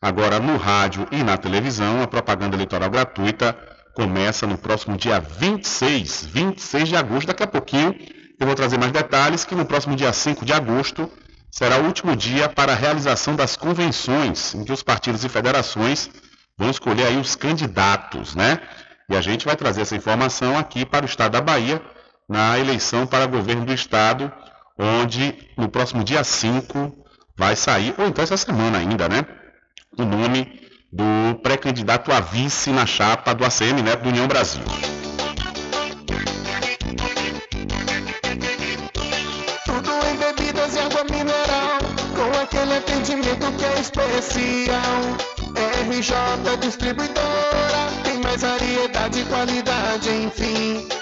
Agora, no rádio e na televisão, a propaganda eleitoral gratuita começa no próximo dia 26, 26 de agosto. Daqui a pouquinho eu vou trazer mais detalhes, que no próximo dia 5 de agosto será o último dia para a realização das convenções, em que os partidos e federações vão escolher aí os candidatos, né? E a gente vai trazer essa informação aqui para o estado da Bahia, na eleição para governo do estado, onde no próximo dia 5 vai sair, ou então essa semana ainda, né? O nome do pré-candidato a vice na chapa do ACM Neto do União Brasil. Tudo em bebidas e água mineral, com aquele atendimento que é especial. RJ Distribuidora, tem mais variedade e qualidade, enfim.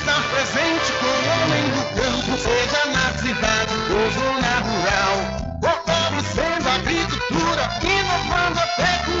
Estar presente com o homem do campo, seja na cidade ou zona rural. Fortalecendo a agricultura, inovando a pecuária,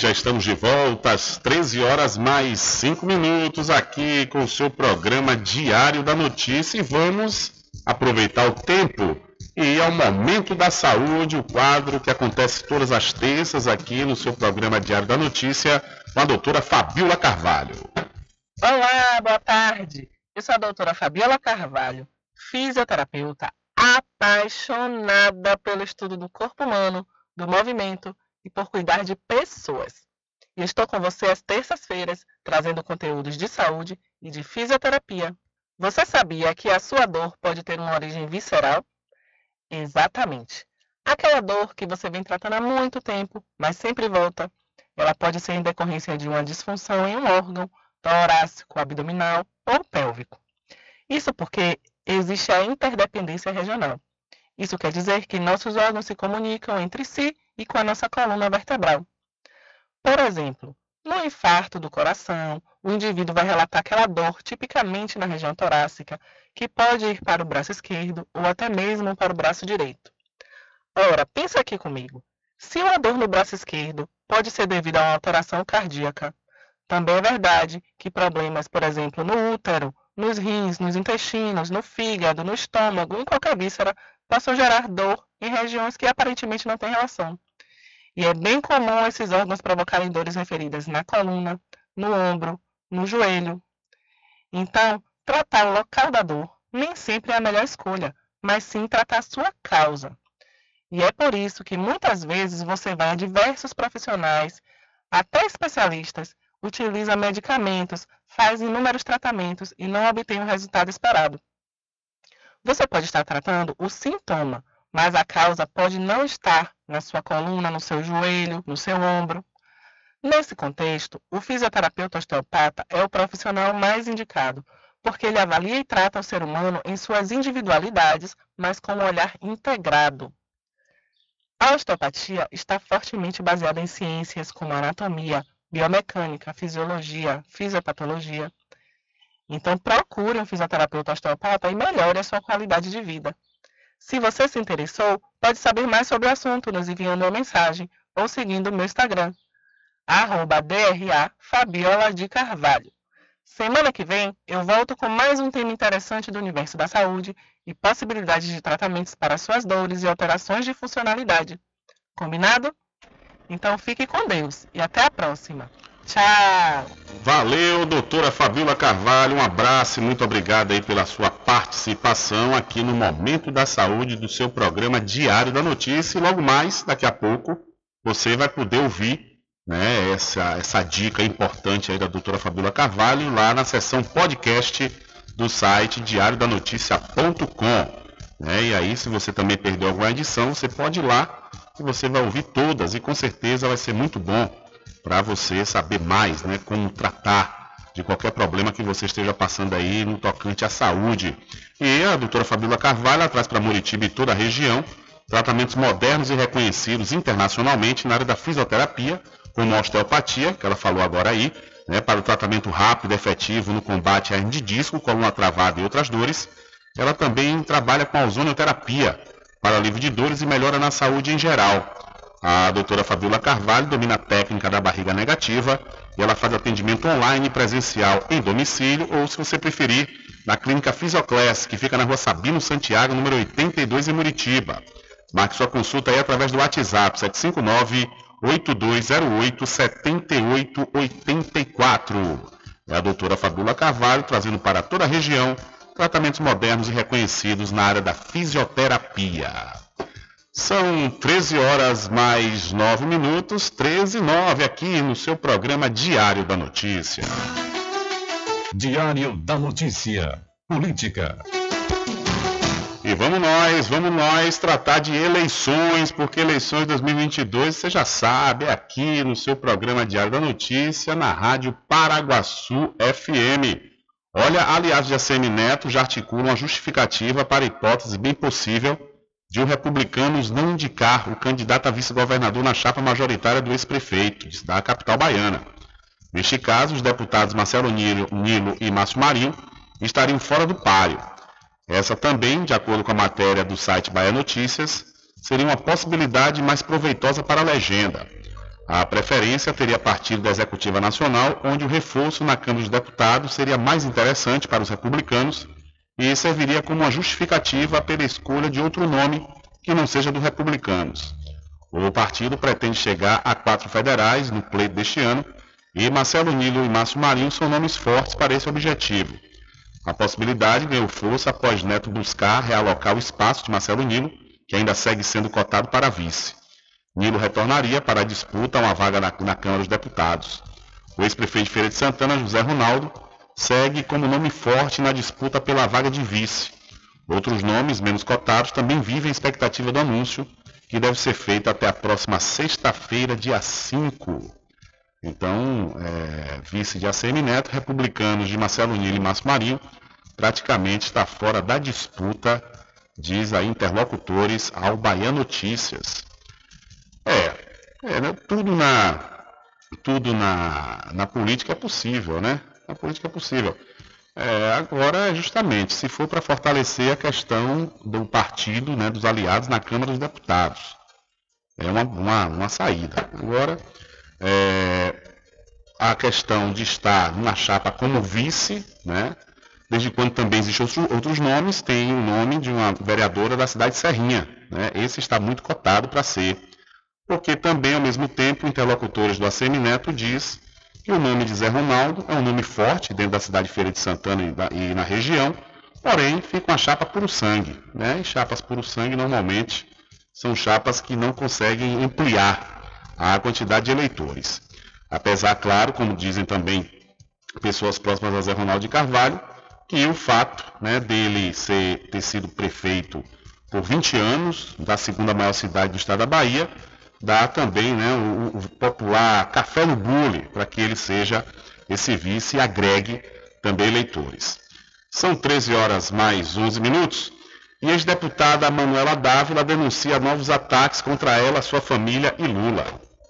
Já estamos de volta às 13 horas mais 5 minutos aqui com o seu programa Diário da Notícia e vamos aproveitar o tempo e ir ao Momento da Saúde, o quadro que acontece todas as terças aqui no seu programa Diário da Notícia com a doutora Fabiola Carvalho. Olá, boa tarde. Eu sou a doutora Fabiola Carvalho, fisioterapeuta apaixonada pelo estudo do corpo humano, do movimento e por cuidar de pessoas. E estou com você às terças-feiras, trazendo conteúdos de saúde e de fisioterapia. Você sabia que a sua dor pode ter uma origem visceral? Exatamente. Aquela dor que você vem tratando há muito tempo, mas sempre volta. Ela pode ser em decorrência de uma disfunção em um órgão, torácico, abdominal ou pélvico. Isso porque existe a interdependência regional. Isso quer dizer que nossos órgãos se comunicam entre si e com a nossa coluna vertebral. Por exemplo, no infarto do coração, o indivíduo vai relatar aquela dor tipicamente na região torácica, que pode ir para o braço esquerdo ou até mesmo para o braço direito. Ora, pensa aqui comigo. Se uma dor no braço esquerdo pode ser devido a uma alteração cardíaca, também é verdade que problemas, por exemplo, no útero, nos rins, nos intestinos, no fígado, no estômago, em qualquer víscera, possam gerar dor em regiões que aparentemente não têm relação. E é bem comum esses órgãos provocarem dores referidas na coluna, no ombro, no joelho. Então, tratar o local da dor nem sempre é a melhor escolha, mas sim tratar a sua causa. E é por isso que muitas vezes você vai a diversos profissionais, até especialistas, utiliza medicamentos, faz inúmeros tratamentos e não obtém o resultado esperado. Você pode estar tratando o sintoma, mas a causa pode não estar na sua coluna, no seu joelho, no seu ombro. Nesse contexto, o fisioterapeuta osteopata é o profissional mais indicado, porque ele avalia e trata o ser humano em suas individualidades, mas com um olhar integrado. A osteopatia está fortemente baseada em ciências como anatomia, biomecânica, fisiologia, fisiopatologia. Então, procure um fisioterapeuta osteopata e melhore a sua qualidade de vida. Se você se interessou, pode saber mais sobre o assunto nos enviando uma mensagem ou seguindo o meu Instagram, arroba DRA Fabiola de Carvalho. Semana que vem eu volto com mais um tema interessante do universo da saúde e possibilidades de tratamentos para suas dores e alterações de funcionalidade. Combinado? Então fique com Deus e até a próxima. Tchau! Valeu, doutora Fabiola Carvalho. Um abraço e muito obrigado aí pela sua participação aqui no Momento da Saúde do seu programa Diário da Notícia. E logo mais, daqui a pouco, você vai poder ouvir né, essa, essa dica importante aí da doutora Fabiola Carvalho lá na seção podcast do site diariodanoticia.com. Né? E aí, se você também perdeu alguma edição, você pode ir lá que você vai ouvir todas e com certeza vai ser muito bom para você saber mais, né, como tratar de qualquer problema que você esteja passando aí no tocante à saúde. E a doutora Fabíola Carvalho traz para Muritiba e toda a região tratamentos modernos e reconhecidos internacionalmente na área da fisioterapia, como a osteopatia, que ela falou agora aí, né, para o tratamento rápido e efetivo no combate à hernia de disco, coluna travada e outras dores. Ela também trabalha com a ozonioterapia, para alívio de dores e melhora na saúde em geral. A doutora Fabiola Carvalho domina a técnica da barriga negativa e ela faz atendimento online presencial em domicílio ou, se você preferir, na clínica Fisioclass, que fica na rua Sabino Santiago, número 82 em Muritiba. Marque sua consulta aí através do WhatsApp 759 8208 7884. É a doutora Fabiola Carvalho trazendo para toda a região tratamentos modernos e reconhecidos na área da fisioterapia. São 13 horas mais 9 minutos, 13 e 9 aqui no seu programa Diário da Notícia. Diário da Notícia. Política. E vamos nós, vamos nós tratar de eleições, porque eleições 2022, você já sabe, é aqui no seu programa Diário da Notícia, na Rádio Paraguaçu FM. Olha, aliados de ACM Neto já articulam uma justificativa para a hipótese bem possível de o Republicanos não indicar o candidato a vice-governador na chapa majoritária do ex-prefeito da capital baiana. Neste caso, os deputados Marcelo Nilo, Nilo e Márcio Marinho estariam fora do páreo. Essa também, de acordo com a matéria do site Bahia Notícias, seria uma possibilidade mais proveitosa para a legenda. A preferência teria partido da Executiva Nacional, onde o reforço na Câmara dos Deputados seria mais interessante para os republicanos e serviria como uma justificativa pela escolha de outro nome que não seja do Republicanos. O partido pretende chegar a quatro federais no pleito deste ano e Marcelo Nilo e Márcio Marinho são nomes fortes para esse objetivo. A possibilidade ganhou força após Neto buscar realocar o espaço de Marcelo Nilo, que ainda segue sendo cotado para vice. Nilo retornaria para a disputa a uma vaga na, na Câmara dos Deputados. O ex-prefeito de Feira de Santana, José Ronaldo, segue como nome forte na disputa pela vaga de vice. Outros nomes menos cotados também vivem a expectativa do anúncio, que deve ser feito até a próxima sexta-feira, dia 5. Então, é, vice de ACM Neto, republicanos de Marcelo Nilo e Márcio Marinho, praticamente está fora da disputa, diz a interlocutores ao Bahia Notícias. É, é né? tudo na tudo na, na política é possível, né? Na política possível. É, agora, justamente, se for para fortalecer a questão do partido, né, dos aliados na Câmara dos Deputados. É uma, uma, uma saída. Agora, é, a questão de estar na chapa como vice, né, desde quando também existem outros, outros nomes, tem o nome de uma vereadora da cidade de Serrinha. Né, esse está muito cotado para ser porque também, ao mesmo tempo, interlocutores do ACM Neto diz que o nome de Zé Ronaldo é um nome forte dentro da cidade de Feira de Santana e, e na região, porém fica uma chapa puro sangue, né? E chapas puro sangue normalmente são chapas que não conseguem ampliar a quantidade de eleitores. Apesar, claro, como dizem também pessoas próximas a Zé Ronaldo de Carvalho, que o fato né, dele ser, ter sido prefeito por 20 anos da segunda maior cidade do estado da Bahia, dá também né, o, o popular café no bule para que ele seja esse vice e agregue também eleitores. São 13 horas mais 11 minutos e a ex-deputada Manuela Dávila denuncia novos ataques contra ela, sua família e Lula.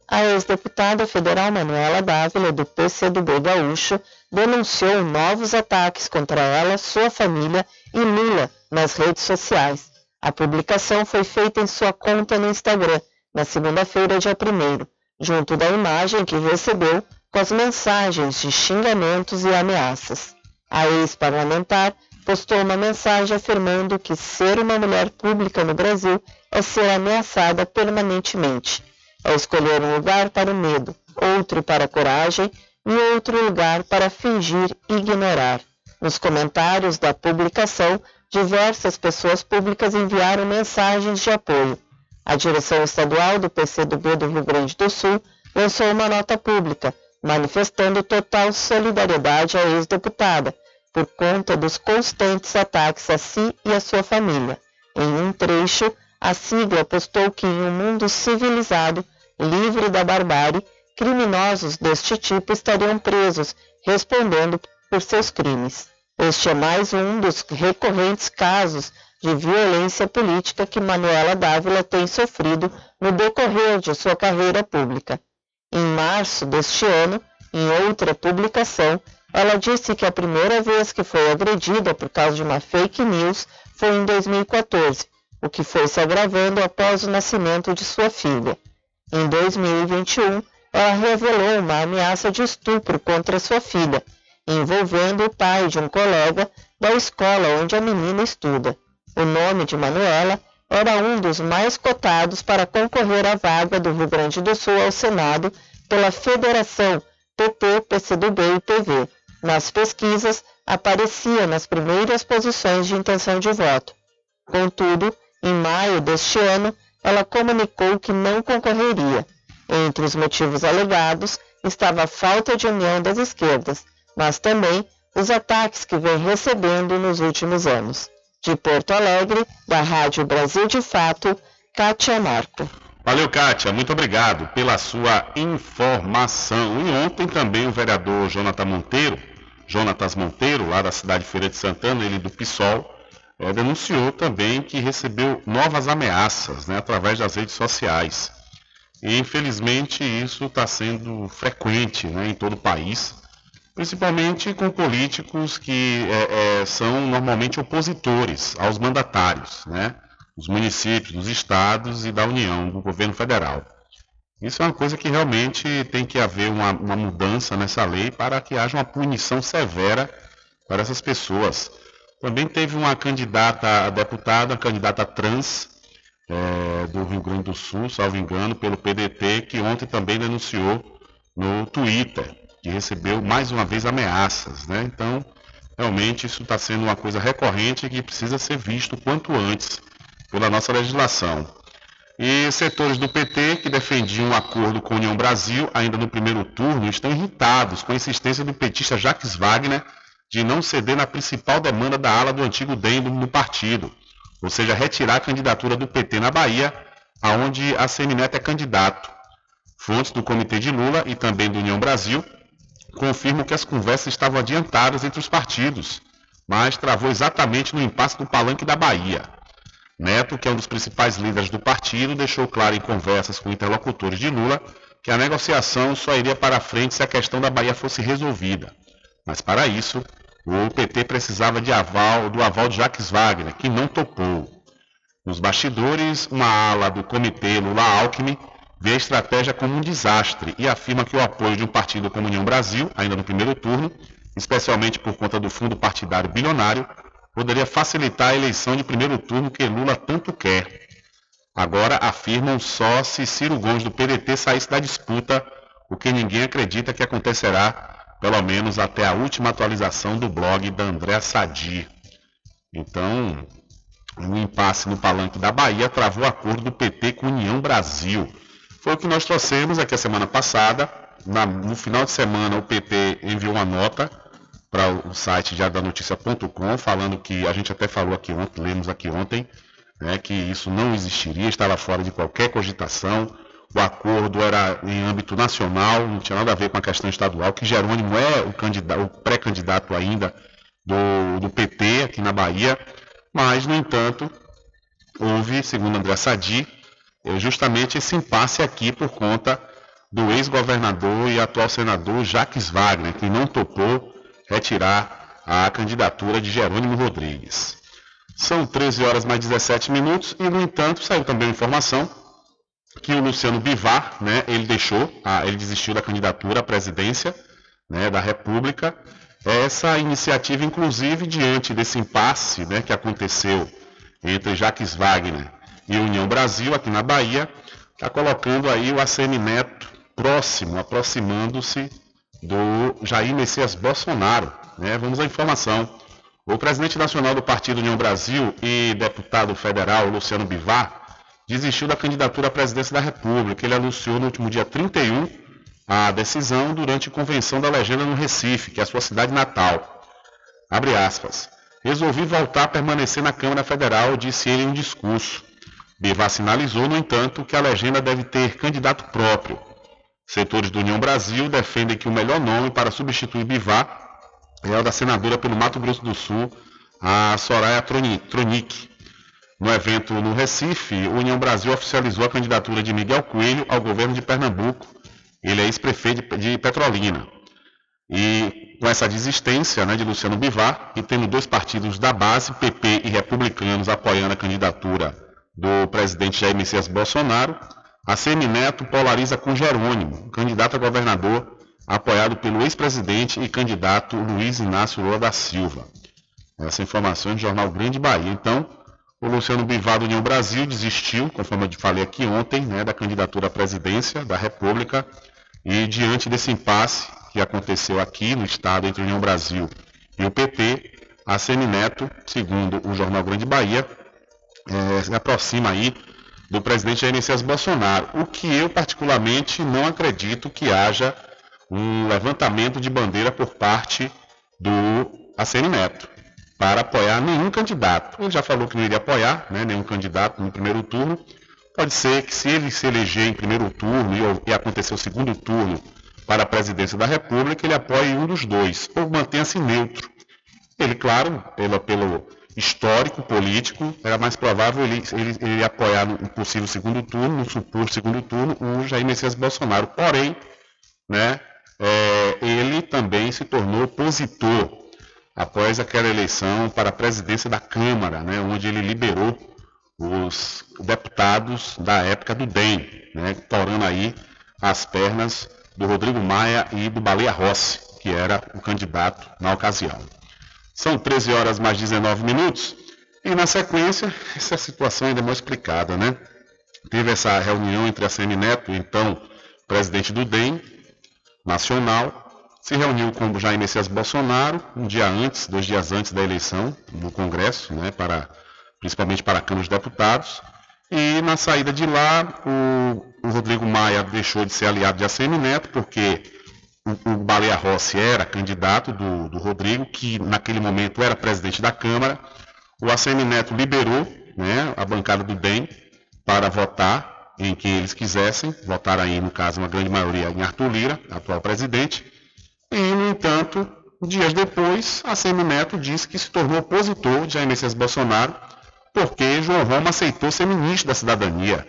A ex-deputada federal Manuela Dávila, do PCdoB Gaúcho, denunciou novos ataques contra ela, sua família e Lula nas redes sociais. A publicação foi feita em sua conta no Instagram, na segunda-feira, dia 1 junto da imagem que recebeu com as mensagens de xingamentos e ameaças. A ex-parlamentar postou uma mensagem afirmando que ser uma mulher pública no Brasil é ser ameaçada permanentemente é escolher um lugar para o medo, outro para a coragem e outro lugar para fingir ignorar. Nos comentários da publicação, diversas pessoas públicas enviaram mensagens de apoio. A direção estadual do PCdoB do Rio Grande do Sul lançou uma nota pública, manifestando total solidariedade à ex-deputada, por conta dos constantes ataques a si e a sua família. Em um trecho, a sigla postou que em um mundo civilizado, livre da barbárie, criminosos deste tipo estariam presos, respondendo por seus crimes. Este é mais um dos recorrentes casos de violência política que Manuela Dávila tem sofrido no decorrer de sua carreira pública. Em março deste ano, em outra publicação, ela disse que a primeira vez que foi agredida por causa de uma fake news foi em 2014, o que foi se agravando após o nascimento de sua filha. Em 2021, ela revelou uma ameaça de estupro contra sua filha, envolvendo o pai de um colega da escola onde a menina estuda. O nome de Manuela era um dos mais cotados para concorrer à vaga do Rio Grande do Sul ao Senado pela Federação PT, PCdoB e PV. Nas pesquisas, aparecia nas primeiras posições de intenção de voto. Contudo, em maio deste ano, ela comunicou que não concorreria. Entre os motivos alegados estava a falta de união das esquerdas, mas também os ataques que vem recebendo nos últimos anos. De Porto Alegre, da Rádio Brasil de Fato, Kátia Marco. Valeu, Kátia. Muito obrigado pela sua informação. E ontem também o vereador Jonathan Monteiro, Jonatas Monteiro, lá da cidade de Feira de Santana, ele do PSOL, é, denunciou também que recebeu novas ameaças né, através das redes sociais. E infelizmente isso está sendo frequente né, em todo o país, principalmente com políticos que é, é, são normalmente opositores aos mandatários, né, dos municípios, dos estados e da União, do governo federal. Isso é uma coisa que realmente tem que haver uma, uma mudança nessa lei para que haja uma punição severa para essas pessoas. Também teve uma candidata a deputada, candidata trans é, do Rio Grande do Sul, salvo engano, pelo PDT, que ontem também denunciou no Twitter, que recebeu mais uma vez ameaças. Né? Então, realmente isso está sendo uma coisa recorrente que precisa ser visto quanto antes pela nossa legislação. E setores do PT que defendiam um acordo com a União Brasil ainda no primeiro turno estão irritados com a insistência do petista Jacques Wagner de não ceder na principal demanda da ala do antigo DEM no partido, ou seja, retirar a candidatura do PT na Bahia, aonde a Semineto é candidato. Fontes do Comitê de Lula e também do União Brasil confirmam que as conversas estavam adiantadas entre os partidos, mas travou exatamente no impasse do palanque da Bahia. Neto, que é um dos principais líderes do partido, deixou claro em conversas com interlocutores de Lula que a negociação só iria para frente se a questão da Bahia fosse resolvida. Mas para isso, o PT precisava de aval, do aval de Jacques Wagner, que não topou. Nos bastidores, uma ala do comitê Lula-Alckmin vê a estratégia como um desastre e afirma que o apoio de um partido como União Brasil, ainda no primeiro turno, especialmente por conta do fundo partidário bilionário, poderia facilitar a eleição de primeiro turno que Lula tanto quer. agora afirmam só se Ciro Gomes do PDT saísse da disputa, o que ninguém acredita que acontecerá, pelo menos até a última atualização do blog da André Sadi. Então, um impasse no palanque da Bahia travou acordo do PT com União Brasil. Foi o que nós trouxemos aqui a semana passada. Na, no final de semana, o PT enviou uma nota para o site diadanoticia.com, falando que a gente até falou aqui ontem, lemos aqui ontem, né, que isso não existiria, estava fora de qualquer cogitação. O acordo era em âmbito nacional, não tinha nada a ver com a questão estadual, que Jerônimo é o, o pré-candidato ainda do, do PT aqui na Bahia, mas, no entanto, houve, segundo André Sadi, é justamente esse impasse aqui por conta do ex-governador e atual senador Jacques Wagner, que não topou retirar a candidatura de Jerônimo Rodrigues. São 13 horas mais 17 minutos e, no entanto, saiu também a informação que o Luciano Bivar, né, ele deixou, ele desistiu da candidatura à presidência né, da República. Essa iniciativa, inclusive, diante desse impasse né, que aconteceu entre Jacques Wagner e União Brasil, aqui na Bahia, está colocando aí o ACM Neto próximo, aproximando-se do Jair Messias Bolsonaro. Né? Vamos à informação. O presidente nacional do Partido União Brasil e deputado federal Luciano Bivar desistiu da candidatura à presidência da República. Ele anunciou no último dia 31 a decisão durante convenção da legenda no Recife, que é a sua cidade natal. Abre aspas. Resolvi voltar a permanecer na Câmara Federal, disse ele em um discurso. Bivar sinalizou, no entanto, que a legenda deve ter candidato próprio. Setores do União Brasil defendem que o melhor nome para substituir Bivar é o da senadora pelo Mato Grosso do Sul, a Soraya Tronic. No evento no Recife, o União Brasil oficializou a candidatura de Miguel Coelho ao governo de Pernambuco. Ele é ex-prefeito de Petrolina. E com essa desistência né, de Luciano Bivar, e tendo dois partidos da base, PP e republicanos, apoiando a candidatura do presidente Jair Messias Bolsonaro, a Semineto polariza com Jerônimo, candidato a governador, apoiado pelo ex-presidente e candidato Luiz Inácio Lula da Silva. Essa informação é do Jornal Grande Bahia. Então, o Luciano Bivar do União Brasil desistiu, conforme eu falei aqui ontem, né, da candidatura à presidência da República. E diante desse impasse que aconteceu aqui no estado entre União Brasil e o PT, a Semineto, segundo o Jornal Grande Bahia, é, se aproxima aí do presidente Jair Messias Bolsonaro, o que eu particularmente não acredito que haja um levantamento de bandeira por parte do ACM Neto para apoiar nenhum candidato. Ele já falou que não iria apoiar né, nenhum candidato no primeiro turno. Pode ser que se ele se eleger em primeiro turno e, e acontecer o segundo turno para a presidência da República, ele apoie um dos dois, ou mantenha-se neutro. Ele, claro, pelo, pelo histórico político, era mais provável ele, ele, ele apoiar no possível segundo turno, no suposto segundo turno, o Jair Messias Bolsonaro. Porém, né, é, ele também se tornou opositor após aquela eleição para a presidência da Câmara, né, onde ele liberou os deputados da época do DEM, né, torando aí as pernas do Rodrigo Maia e do Baleia Rossi, que era o candidato na ocasião. São 13 horas mais 19 minutos. E na sequência (laughs) essa situação ainda é mais explicada, né? Teve essa reunião entre a Semineto, então presidente do DEM nacional, se reuniu com Jair Messias Bolsonaro um dia antes, dois dias antes da eleição no Congresso, né, para, principalmente para a Câmara dos Deputados, e na saída de lá o, o Rodrigo Maia deixou de ser aliado de ACM Neto, porque o, o Baleia Rossi era candidato do, do Rodrigo, que naquele momento era presidente da Câmara, o ACM Neto liberou né, a bancada do DEM para votar em quem eles quisessem, votaram aí, no caso, uma grande maioria em Arthur Lira, atual presidente, e, no entanto, dias depois, a Semineto disse que se tornou opositor de Jair Messias Bolsonaro porque João Roma aceitou ser ministro da cidadania.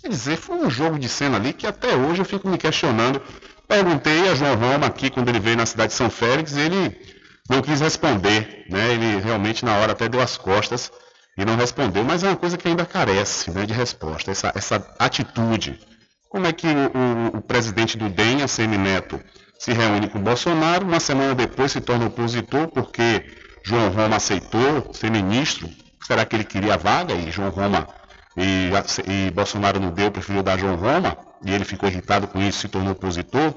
Quer dizer, foi um jogo de cena ali que até hoje eu fico me questionando. Perguntei a João Roma aqui quando ele veio na cidade de São Félix, ele não quis responder, né? Ele realmente na hora até deu as costas e não respondeu, mas é uma coisa que ainda carece né, de resposta, essa, essa atitude. Como é que o, o, o presidente do DEM, a Semineto, se reúne com Bolsonaro, uma semana depois se torna opositor porque João Roma aceitou ser ministro. Será que ele queria a vaga e João Roma e, e Bolsonaro não deu, preferiu dar João Roma, e ele ficou irritado com isso se tornou opositor,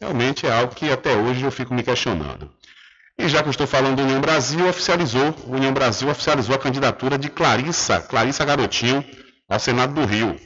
realmente é algo que até hoje eu fico me questionando. E já que eu estou falando do União Brasil, oficializou, o União Brasil oficializou a candidatura de Clarissa, Clarissa Garotinho, ao Senado do Rio.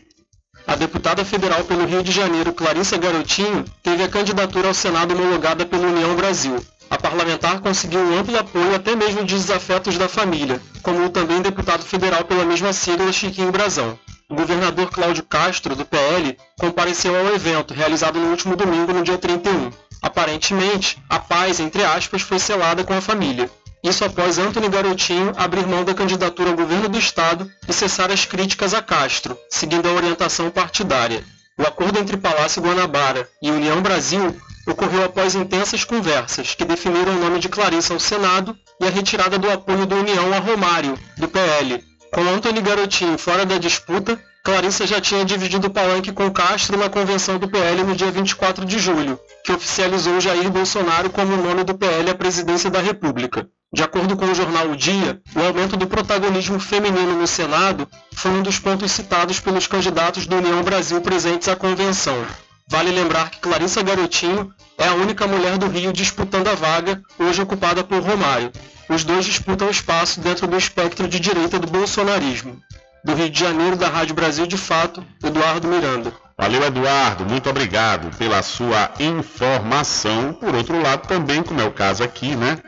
A deputada federal pelo Rio de Janeiro, Clarissa Garotinho, teve a candidatura ao Senado homologada pela União Brasil. A parlamentar conseguiu um amplo apoio até mesmo de desafetos da família, como o também deputado federal pela mesma sigla, Chiquinho Brazão. O governador Cláudio Castro, do PL, compareceu ao evento, realizado no último domingo, no dia 31. Aparentemente, a paz, entre aspas, foi selada com a família. Isso após Antony Garotinho abrir mão da candidatura ao governo do estado e cessar as críticas a Castro, seguindo a orientação partidária. O acordo entre Palácio Guanabara e União Brasil ocorreu após intensas conversas que definiram o nome de Clarissa ao Senado e a retirada do apoio do União a Romário, do PL. Com Antony Garotinho fora da disputa, Clarissa já tinha dividido o palanque com Castro na convenção do PL no dia 24 de julho, que oficializou Jair Bolsonaro como nome do PL à presidência da República. De acordo com o jornal O Dia, o aumento do protagonismo feminino no Senado foi um dos pontos citados pelos candidatos do União Brasil presentes à convenção. Vale lembrar que Clarissa Garotinho é a única mulher do Rio disputando a vaga, hoje ocupada por Romário. Os dois disputam espaço dentro do espectro de direita do bolsonarismo. Do Rio de Janeiro, da Rádio Brasil de Fato, Eduardo Miranda. Valeu, Eduardo. Muito obrigado pela sua informação. Por outro lado, também, como é o caso aqui, né?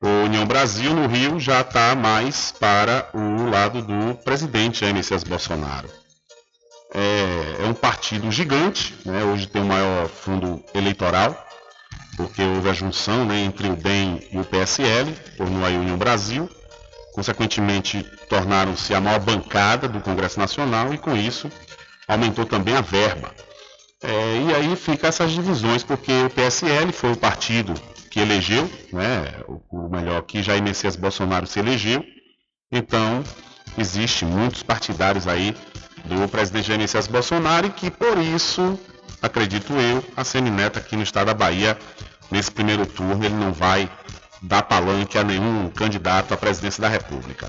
O União Brasil no Rio já está mais para o lado do presidente Jair Messias Bolsonaro. É, é, um partido gigante, né? hoje tem o maior fundo eleitoral, porque houve a junção né, entre o DEM e o PSL, tornou a União Brasil, consequentemente tornaram-se a maior bancada do Congresso Nacional e com isso aumentou também a verba. É, e aí fica essas divisões, porque o PSL foi o partido que elegeu, né, o melhor, que Jair Messias Bolsonaro se elegeu. Então, existe muitos partidários aí do presidente Jair Messias Bolsonaro e que por isso, acredito eu, a Semineta aqui no estado da Bahia, nesse primeiro turno, ele não vai dar palanque a nenhum candidato à presidência da República.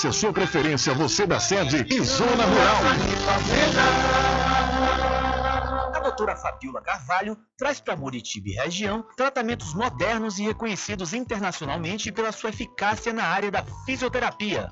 a sua preferência, você da sede e Zona Rural. A doutora Fabiola Carvalho traz para Muritiba região tratamentos modernos e reconhecidos internacionalmente pela sua eficácia na área da fisioterapia.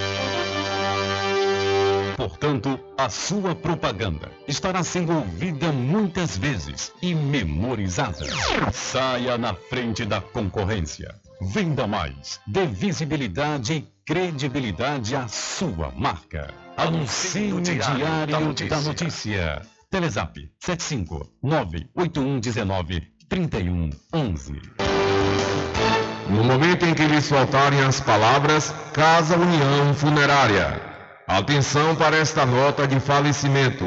Portanto, a sua propaganda estará sendo ouvida muitas vezes e memorizada. Saia na frente da concorrência. Venda mais. Dê visibilidade e credibilidade à sua marca. Anuncie no Diário da Notícia. Da notícia. Telezap 75 98119 3111. No momento em que lhes faltarem as palavras, Casa União Funerária. Atenção para esta nota de falecimento.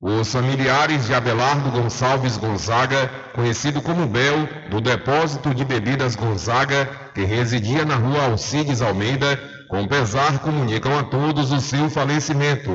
Os familiares de Abelardo Gonçalves Gonzaga, conhecido como Bel, do depósito de bebidas Gonzaga, que residia na rua Alcides Almeida, com pesar comunicam a todos o seu falecimento.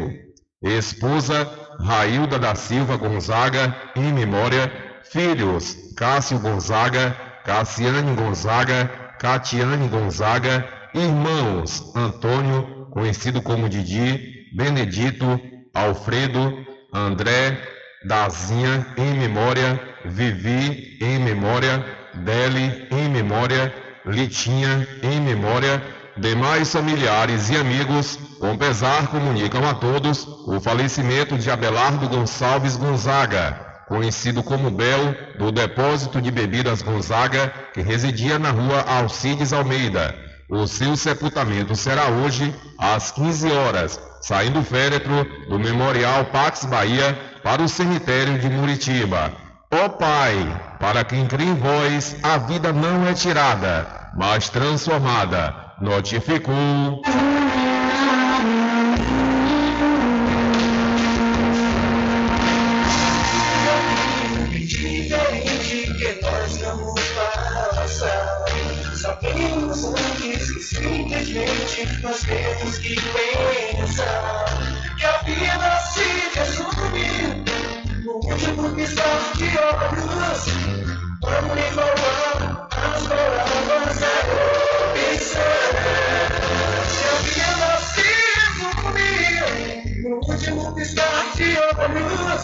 Esposa Railda da Silva Gonzaga, em memória, filhos Cássio Gonzaga, Cassiane Gonzaga, Catiane Gonzaga, irmãos Antônio, conhecido como Didi, Benedito, Alfredo, André, Dazinha, em memória, Vivi, em memória, Deli, em memória, Litinha, em memória, demais familiares e amigos, com pesar comunicam a todos o falecimento de Abelardo Gonçalves Gonzaga, conhecido como Bel, do depósito de bebidas Gonzaga, que residia na rua Alcides Almeida. O seu sepultamento será hoje, às 15 horas, saindo o féretro do Memorial Pax Bahia para o cemitério de Muritiba. Ó Pai, para quem crê em vós, a vida não é tirada, mas transformada. Notificou. Diferente que nós vamos passar. Sabemos simplesmente nós temos que pensar que a vida se resume no último piscar de olhos. Vamos igualar as palavras da opção. Que a vida se resume no último piscar de olhos.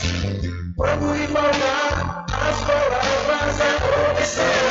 Vamos igualar as palavras da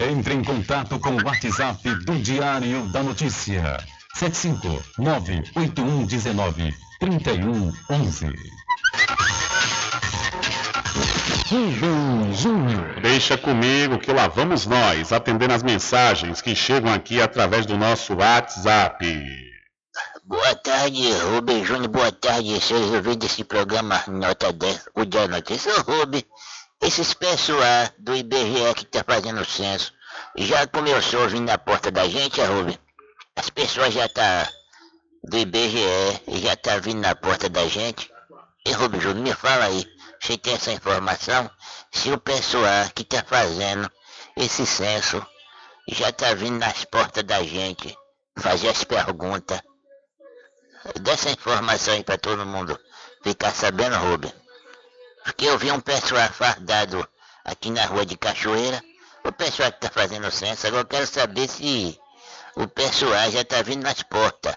Entre em contato com o WhatsApp do Diário da Notícia. 759-8119-3111. Deixa comigo que lá vamos nós, atendendo as mensagens que chegam aqui através do nosso WhatsApp. Boa tarde, Rubem Júnior. Boa tarde, senhores ouvintes desse programa Nota 10, o Dia Notícia. Rubem, esses pessoal do IBGE que tá fazendo o censo, já começou a vir na porta da gente, Rubem? As pessoas já tá do IBGE já tá vindo na porta da gente. E Rubem Júnior, me fala aí, você tem essa informação? Se o pessoal que tá fazendo esse censo já tá vindo nas portas da gente fazer as perguntas. Dá essa informação aí pra todo mundo ficar sabendo, Rubem. Porque eu vi um pessoal fardado aqui na rua de Cachoeira. O pessoal que tá fazendo o censo, agora eu quero saber se o pessoal já tá vindo nas portas.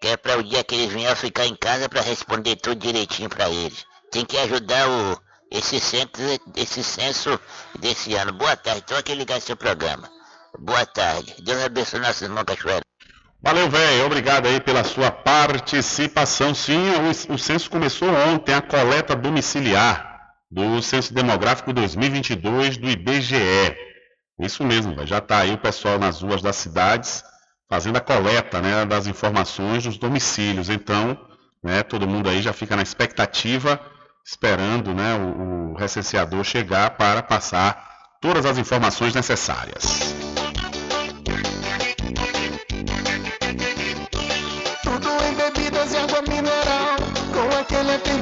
Que é para o dia que eles venham ficar em casa para responder tudo direitinho para eles. Tem que ajudar o, esse, censo, esse censo desse ano. Boa tarde, estou aqui ligado seu programa. Boa tarde. Deus abençoe nossos irmãos Cachoeira. Valeu, velho. Obrigado aí pela sua participação. Sim, o, o censo começou ontem, a coleta domiciliar do Censo Demográfico 2022 do IBGE. Isso mesmo, véio. já está aí o pessoal nas ruas das cidades fazendo a coleta né, das informações dos domicílios. Então, né, todo mundo aí já fica na expectativa, esperando né, o, o recenseador chegar para passar todas as informações necessárias.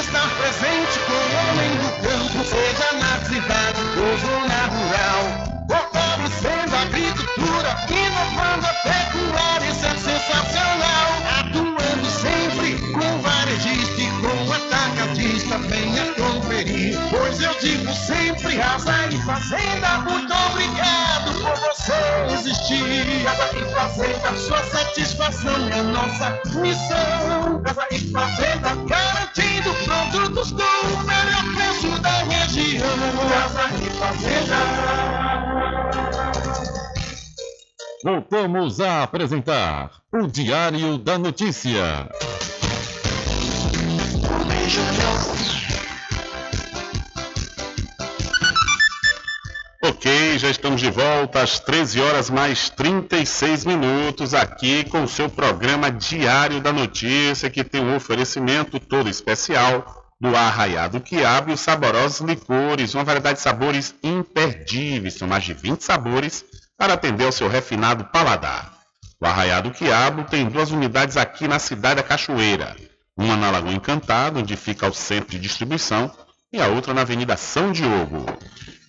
Estar presente com o homem do campo, seja na cidade ou zona rural. Casa e Fazenda, muito obrigado por você existir. Casa e Fazenda, sua satisfação é nossa missão. Casa e Fazenda, garantindo produtos com o melhor preço da região. Casa e Fazenda. Voltamos a apresentar o Diário da Notícia. Ok, já estamos de volta às 13 horas mais 36 minutos aqui com o seu programa Diário da Notícia, que tem um oferecimento todo especial do Arraiado Quiabo e os saborosos licores, uma variedade de sabores imperdíveis, são mais de 20 sabores para atender ao seu refinado paladar. O Arraiado Quiabo tem duas unidades aqui na cidade da Cachoeira, uma na Lagoa Encantada, onde fica o centro de distribuição, e a outra na Avenida São Diogo.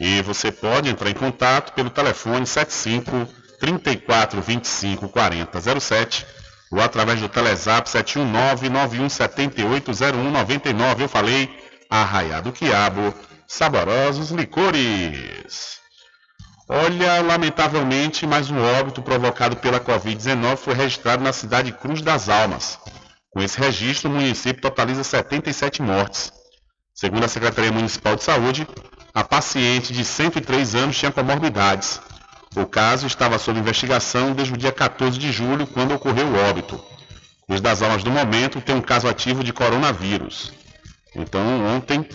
E você pode entrar em contato pelo telefone 75 34 25 40 07 ou através do Telezap 719 9178 0199. Eu falei Arraiado Quiabo, saborosos licores. Olha, lamentavelmente, mais um óbito provocado pela Covid-19 foi registrado na cidade de Cruz das Almas. Com esse registro, o município totaliza 77 mortes. Segundo a Secretaria Municipal de Saúde, a paciente de 103 anos tinha comorbidades. O caso estava sob investigação desde o dia 14 de julho, quando ocorreu o óbito. Cruz das Almas, do momento, tem um caso ativo de coronavírus. Então, ontem,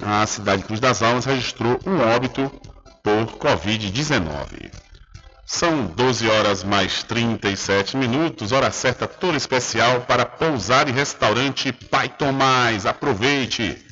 a cidade de Cruz das Almas registrou um óbito por Covid-19. São 12 horas mais 37 minutos, hora certa toda especial para pousar e restaurante Pai Tomás. Aproveite!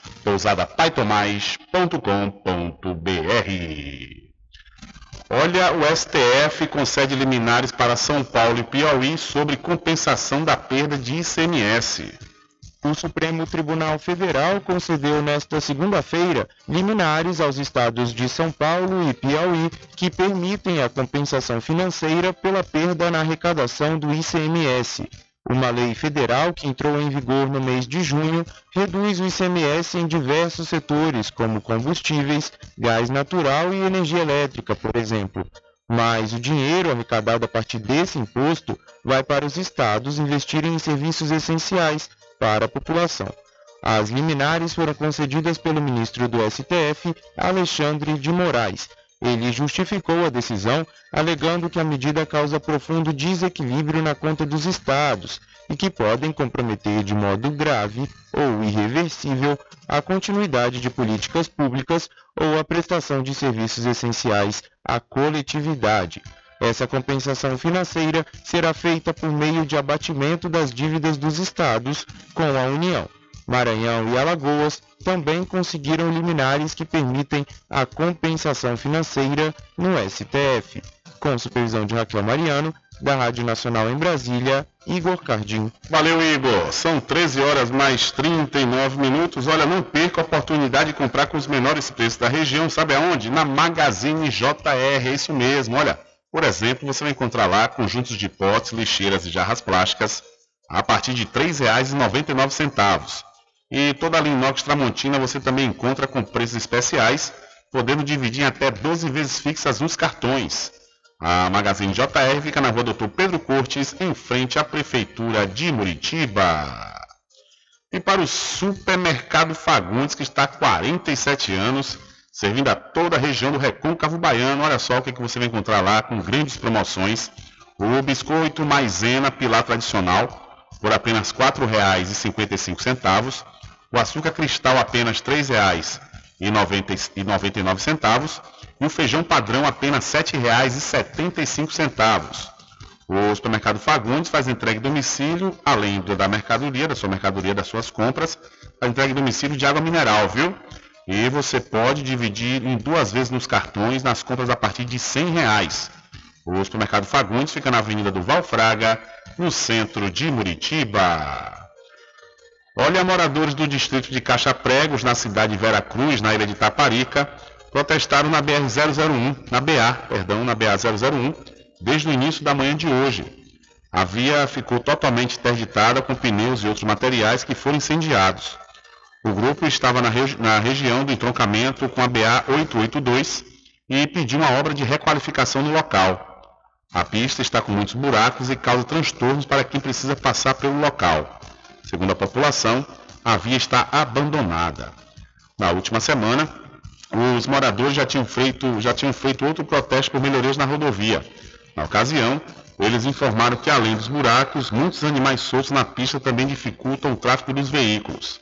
pousadapaitomais.com.br. Olha, o STF concede liminares para São Paulo e Piauí sobre compensação da perda de ICMS. O Supremo Tribunal Federal concedeu nesta segunda-feira liminares aos estados de São Paulo e Piauí que permitem a compensação financeira pela perda na arrecadação do ICMS. Uma lei federal que entrou em vigor no mês de junho reduz o ICMS em diversos setores, como combustíveis, gás natural e energia elétrica, por exemplo. Mas o dinheiro arrecadado a partir desse imposto vai para os estados investirem em serviços essenciais para a população. As liminares foram concedidas pelo ministro do STF, Alexandre de Moraes. Ele justificou a decisão, alegando que a medida causa profundo desequilíbrio na conta dos estados e que podem comprometer de modo grave ou irreversível a continuidade de políticas públicas ou a prestação de serviços essenciais à coletividade. Essa compensação financeira será feita por meio de abatimento das dívidas dos estados com a União. Maranhão e Alagoas também conseguiram liminares que permitem a compensação financeira no STF. Com supervisão de Raquel Mariano, da Rádio Nacional em Brasília, Igor Cardim. Valeu, Igor. São 13 horas mais 39 minutos. Olha, não perca a oportunidade de comprar com os menores preços da região. Sabe aonde? Na Magazine JR. É isso mesmo. Olha, por exemplo, você vai encontrar lá conjuntos de potes, lixeiras e jarras plásticas a partir de R$ 3,99. E toda a linha inox Tramontina você também encontra com preços especiais, podendo dividir em até 12 vezes fixas nos cartões. A Magazine JR fica na rua Doutor Pedro Cortes, em frente à Prefeitura de Muritiba. E para o Supermercado Fagundes, que está há 47 anos, servindo a toda a região do Recôncavo Baiano. Olha só o que, que você vai encontrar lá com grandes promoções. O biscoito maisena pilar tradicional por apenas R$ 4,55. O açúcar cristal apenas R$ 3,99. E o feijão padrão apenas R$ 7,75. O supermercado Fagundes faz entrega em domicílio, além da mercadoria, da sua mercadoria, das suas compras, a entrega em domicílio de água mineral, viu? E você pode dividir em duas vezes nos cartões nas compras a partir de R$ reais. O supermercado Fagundes fica na Avenida do Valfraga, no centro de Muritiba. Olha, moradores do distrito de Caixa Pregos, na cidade de Vera Cruz, na ilha de Taparica, protestaram na BR-001, na BA, perdão, na BA-001, desde o início da manhã de hoje. A via ficou totalmente interditada com pneus e outros materiais que foram incendiados. O grupo estava na, regi na região do entroncamento com a BA 882 e pediu uma obra de requalificação no local. A pista está com muitos buracos e causa transtornos para quem precisa passar pelo local. Segundo a população, a via está abandonada. Na última semana, os moradores já tinham feito, já tinham feito outro protesto por melhorias na rodovia. Na ocasião, eles informaram que além dos buracos, muitos animais soltos na pista também dificultam o tráfego dos veículos.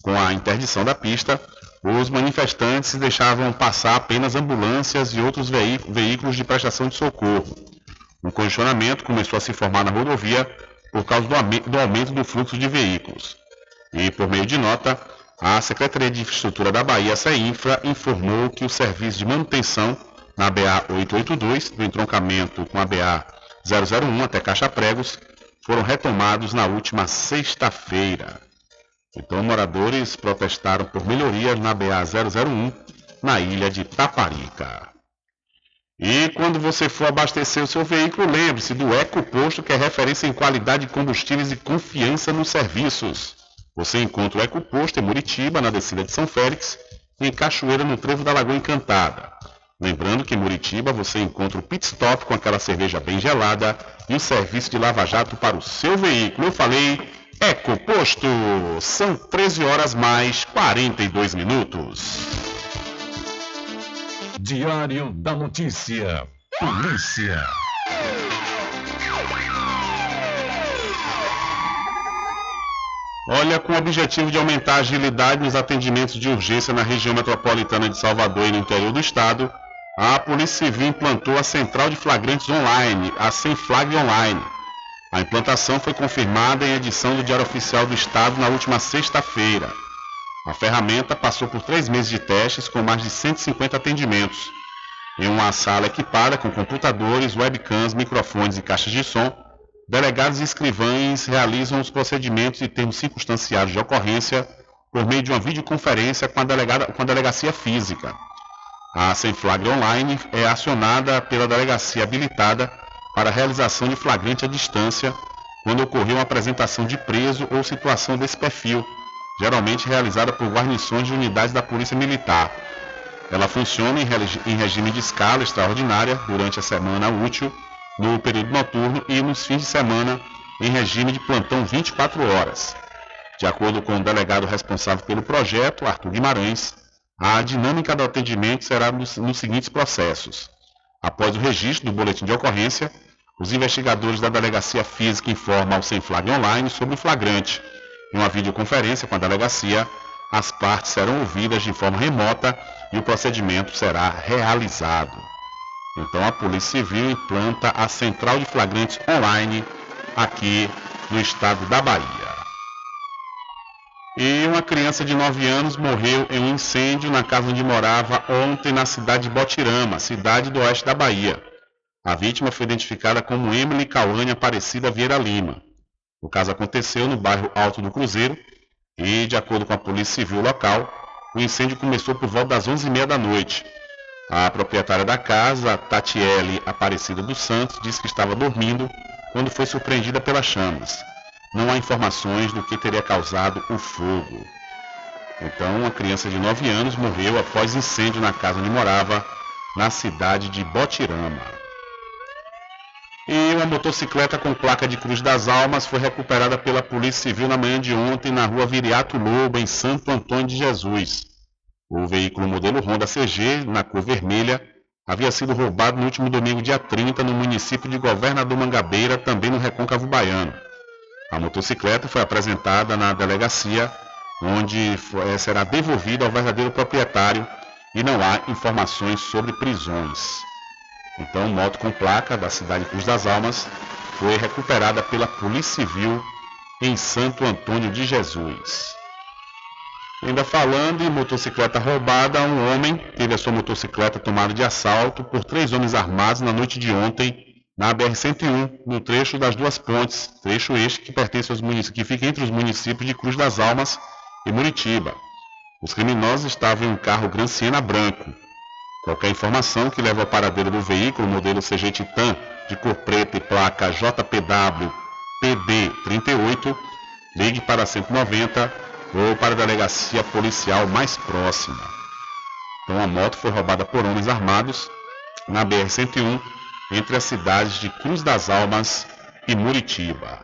Com a interdição da pista, os manifestantes deixavam passar apenas ambulâncias e outros veículos de prestação de socorro. Um congestionamento começou a se formar na rodovia por causa do aumento do fluxo de veículos. E, por meio de nota, a Secretaria de Infraestrutura da Bahia, CEINFRA, informou que o serviço de manutenção na BA 882, do entroncamento com a BA 001 até Caixa Pregos, foram retomados na última sexta-feira. Então, moradores protestaram por melhorias na BA 001, na ilha de Taparica. E quando você for abastecer o seu veículo, lembre-se do EcoPosto, que é referência em qualidade de combustíveis e confiança nos serviços. Você encontra o EcoPosto em Muritiba, na descida de São Félix, e em Cachoeira, no trevo da Lagoa Encantada. Lembrando que em Muritiba você encontra o pit stop com aquela cerveja bem gelada e o serviço de lava-jato para o seu veículo. Eu falei EcoPosto. São 13 horas mais 42 minutos. Diário da Notícia. Polícia. Olha, com o objetivo de aumentar a agilidade nos atendimentos de urgência na região metropolitana de Salvador e no interior do estado, a Polícia Civil implantou a Central de Flagrantes Online, a Semflag Online. A implantação foi confirmada em edição do Diário Oficial do Estado na última sexta-feira. A ferramenta passou por três meses de testes com mais de 150 atendimentos. Em uma sala equipada com computadores, webcams, microfones e caixas de som, delegados e escrivães realizam os procedimentos e termos circunstanciados de ocorrência por meio de uma videoconferência com a, delegada, com a delegacia física. A Sem Flagra Online é acionada pela delegacia habilitada para a realização de flagrante à distância quando ocorrer uma apresentação de preso ou situação desse perfil, geralmente realizada por guarnições de unidades da Polícia Militar. Ela funciona em regime de escala extraordinária durante a semana útil, no período noturno e nos fins de semana em regime de plantão 24 horas. De acordo com o delegado responsável pelo projeto, Arthur Guimarães, a dinâmica do atendimento será nos, nos seguintes processos. Após o registro do boletim de ocorrência, os investigadores da Delegacia Física informam ao Sem Flag Online sobre o flagrante, em uma videoconferência com a delegacia, as partes serão ouvidas de forma remota e o procedimento será realizado. Então a Polícia Civil implanta a Central de Flagrantes Online aqui no estado da Bahia. E uma criança de 9 anos morreu em um incêndio na casa onde morava ontem na cidade de Botirama, cidade do oeste da Bahia. A vítima foi identificada como Emily Cauane Aparecida Vieira Lima. O caso aconteceu no bairro Alto do Cruzeiro e, de acordo com a Polícia Civil local, o incêndio começou por volta das 11h30 da noite. A proprietária da casa, Tatiele Aparecida dos Santos, disse que estava dormindo quando foi surpreendida pelas chamas. Não há informações do que teria causado o fogo. Então, uma criança de 9 anos morreu após incêndio na casa onde morava, na cidade de Botirama. E uma motocicleta com placa de Cruz das Almas foi recuperada pela Polícia Civil na manhã de ontem na rua Viriato Lobo, em Santo Antônio de Jesus. O veículo modelo Honda CG, na cor vermelha, havia sido roubado no último domingo, dia 30, no município de Governador Mangabeira, também no Recôncavo Baiano. A motocicleta foi apresentada na delegacia, onde eh, será devolvida ao verdadeiro proprietário e não há informações sobre prisões. Então, moto com placa da cidade Cruz das Almas foi recuperada pela Polícia Civil em Santo Antônio de Jesus. Ainda falando em motocicleta roubada, um homem teve a sua motocicleta tomada de assalto por três homens armados na noite de ontem na BR-101, no trecho das duas pontes, trecho este que pertence aos municípios, que fica entre os municípios de Cruz das Almas e Muritiba. Os criminosos estavam em um carro Gran Siena branco, Qualquer informação que leve ao paradeiro do veículo modelo CG Titan de cor preta e placa JPW PB38, ligue para 190 ou para a delegacia policial mais próxima. Então a moto foi roubada por homens armados na BR-101 entre as cidades de Cruz das Almas e Muritiba.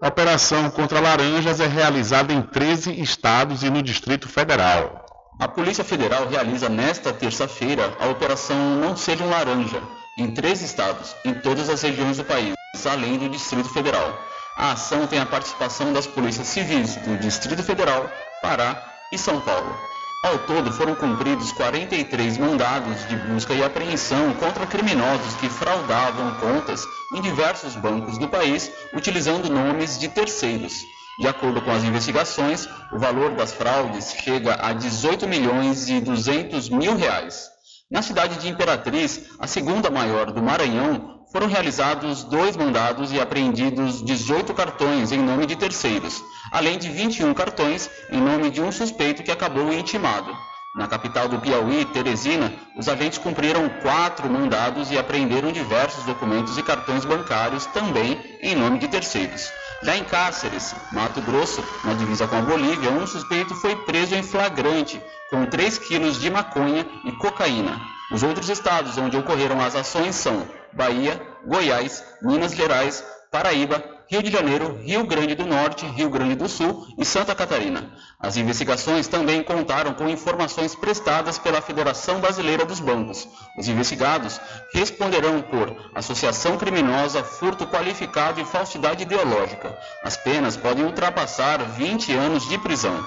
A operação contra laranjas é realizada em 13 estados e no Distrito Federal. A Polícia Federal realiza nesta terça-feira a Operação Não Seja um Laranja, em três estados, em todas as regiões do país, além do Distrito Federal. A ação tem a participação das polícias civis do Distrito Federal, Pará e São Paulo. Ao todo, foram cumpridos 43 mandados de busca e apreensão contra criminosos que fraudavam contas em diversos bancos do país utilizando nomes de terceiros. De acordo com as investigações, o valor das fraudes chega a 18 milhões e 200 mil reais. Na cidade de Imperatriz, a segunda maior do Maranhão, foram realizados dois mandados e apreendidos 18 cartões em nome de terceiros, além de 21 cartões em nome de um suspeito que acabou intimado. Na capital do Piauí, Teresina, os agentes cumpriram quatro mandados e apreenderam diversos documentos e cartões bancários também em nome de terceiros. Já em Cáceres, Mato Grosso, na divisa com a Bolívia, um suspeito foi preso em flagrante com 3 quilos de maconha e cocaína. Os outros estados onde ocorreram as ações são Bahia, Goiás, Minas Gerais, Paraíba, Rio de Janeiro, Rio Grande do Norte, Rio Grande do Sul e Santa Catarina. As investigações também contaram com informações prestadas pela Federação Brasileira dos Bancos. Os investigados responderão por associação criminosa, furto qualificado e falsidade ideológica. As penas podem ultrapassar 20 anos de prisão.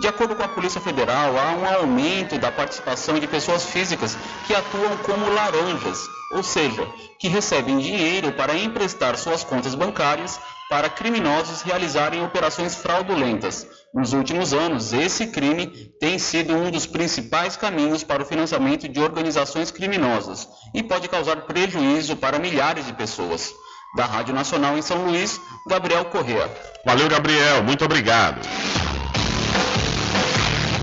De acordo com a Polícia Federal, há um aumento da participação de pessoas físicas que atuam como laranjas, ou seja, que recebem dinheiro para emprestar suas contas bancárias para criminosos realizarem operações fraudulentas. Nos últimos anos, esse crime tem sido um dos principais caminhos para o financiamento de organizações criminosas e pode causar prejuízo para milhares de pessoas. Da Rádio Nacional em São Luís, Gabriel Correa. Valeu, Gabriel. Muito obrigado.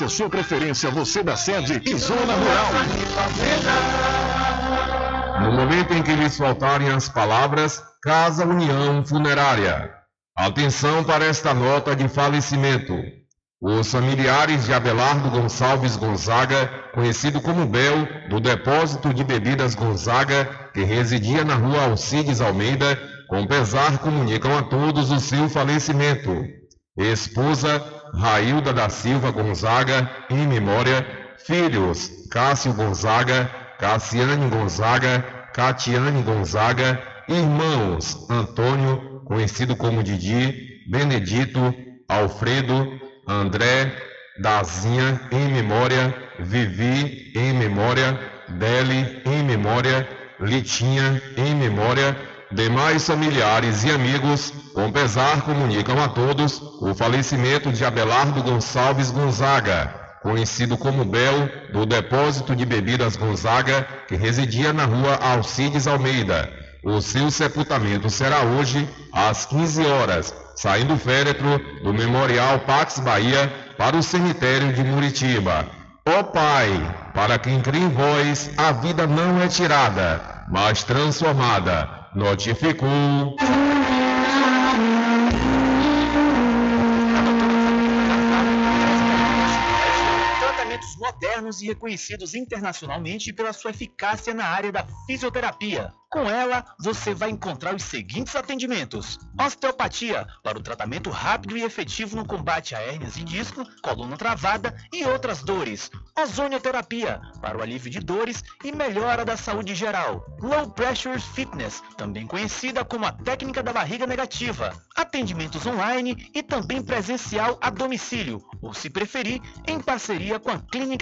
a sua preferência, você da sede e zona rural. No momento em que lhes faltarem as palavras, Casa União Funerária. Atenção para esta nota de falecimento. Os familiares de Abelardo Gonçalves Gonzaga, conhecido como Bel, do Depósito de Bebidas Gonzaga, que residia na rua Alcides Almeida, com pesar comunicam a todos o seu falecimento. Esposa Railda da Silva Gonzaga, em memória, filhos Cássio Gonzaga, Cassiane Gonzaga, Catiane Gonzaga, irmãos Antônio, conhecido como Didi, Benedito, Alfredo, André, Dazinha, em memória, Vivi, em memória, Deli, em memória, Litinha, em memória, demais familiares e amigos, com pesar comunicam a todos o falecimento de Abelardo Gonçalves Gonzaga, conhecido como Bel, do depósito de bebidas Gonzaga, que residia na rua Alcides Almeida. O seu sepultamento será hoje às 15 horas, saindo o féretro do Memorial Pax Bahia para o cemitério de Muritiba. Ó Pai, para quem crê em vós, a vida não é tirada, mas transformada. Notificou. Modernos e reconhecidos internacionalmente pela sua eficácia na área da fisioterapia. Com ela, você vai encontrar os seguintes atendimentos: osteopatia, para o tratamento rápido e efetivo no combate a hérnias de disco, coluna travada e outras dores. Ozonioterapia, para o alívio de dores e melhora da saúde geral. Low Pressure Fitness, também conhecida como a técnica da barriga negativa. Atendimentos online e também presencial a domicílio, ou se preferir, em parceria com a Clínica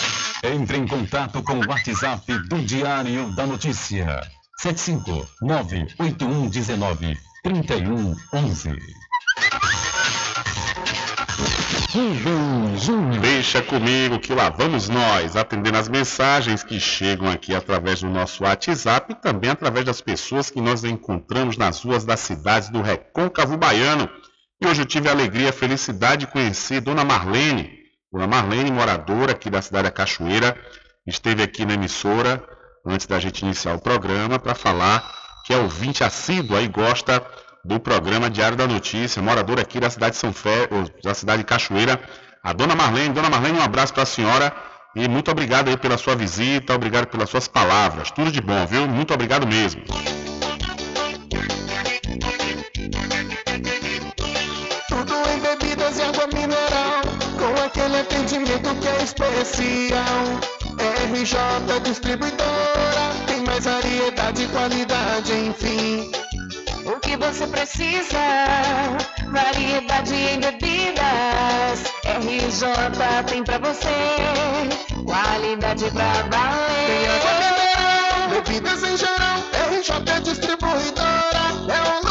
Entre em contato com o WhatsApp do Diário da Notícia. 759-8119-3111. Deixa comigo que lá vamos nós, atendendo as mensagens que chegam aqui através do nosso WhatsApp e também através das pessoas que nós encontramos nas ruas das cidades do Recôncavo Baiano. E hoje eu tive a alegria e a felicidade de conhecer Dona Marlene. Dona Marlene, moradora aqui da cidade da Cachoeira, esteve aqui na emissora antes da gente iniciar o programa para falar que é ouvinte assídua e gosta do programa Diário da Notícia, moradora aqui da cidade de São Fé, da cidade de Cachoeira, a Dona Marlene. Dona Marlene, um abraço para a senhora e muito obrigado aí pela sua visita, obrigado pelas suas palavras. Tudo de bom, viu? Muito obrigado mesmo. Atendimento que é especial. RJ Distribuidora, tem mais variedade e qualidade, enfim. O que você precisa? Variedade em bebidas. RJ tem pra você. Qualidade pra valer. Tem água mineral, bebidas em geral. RJ Distribuidora é um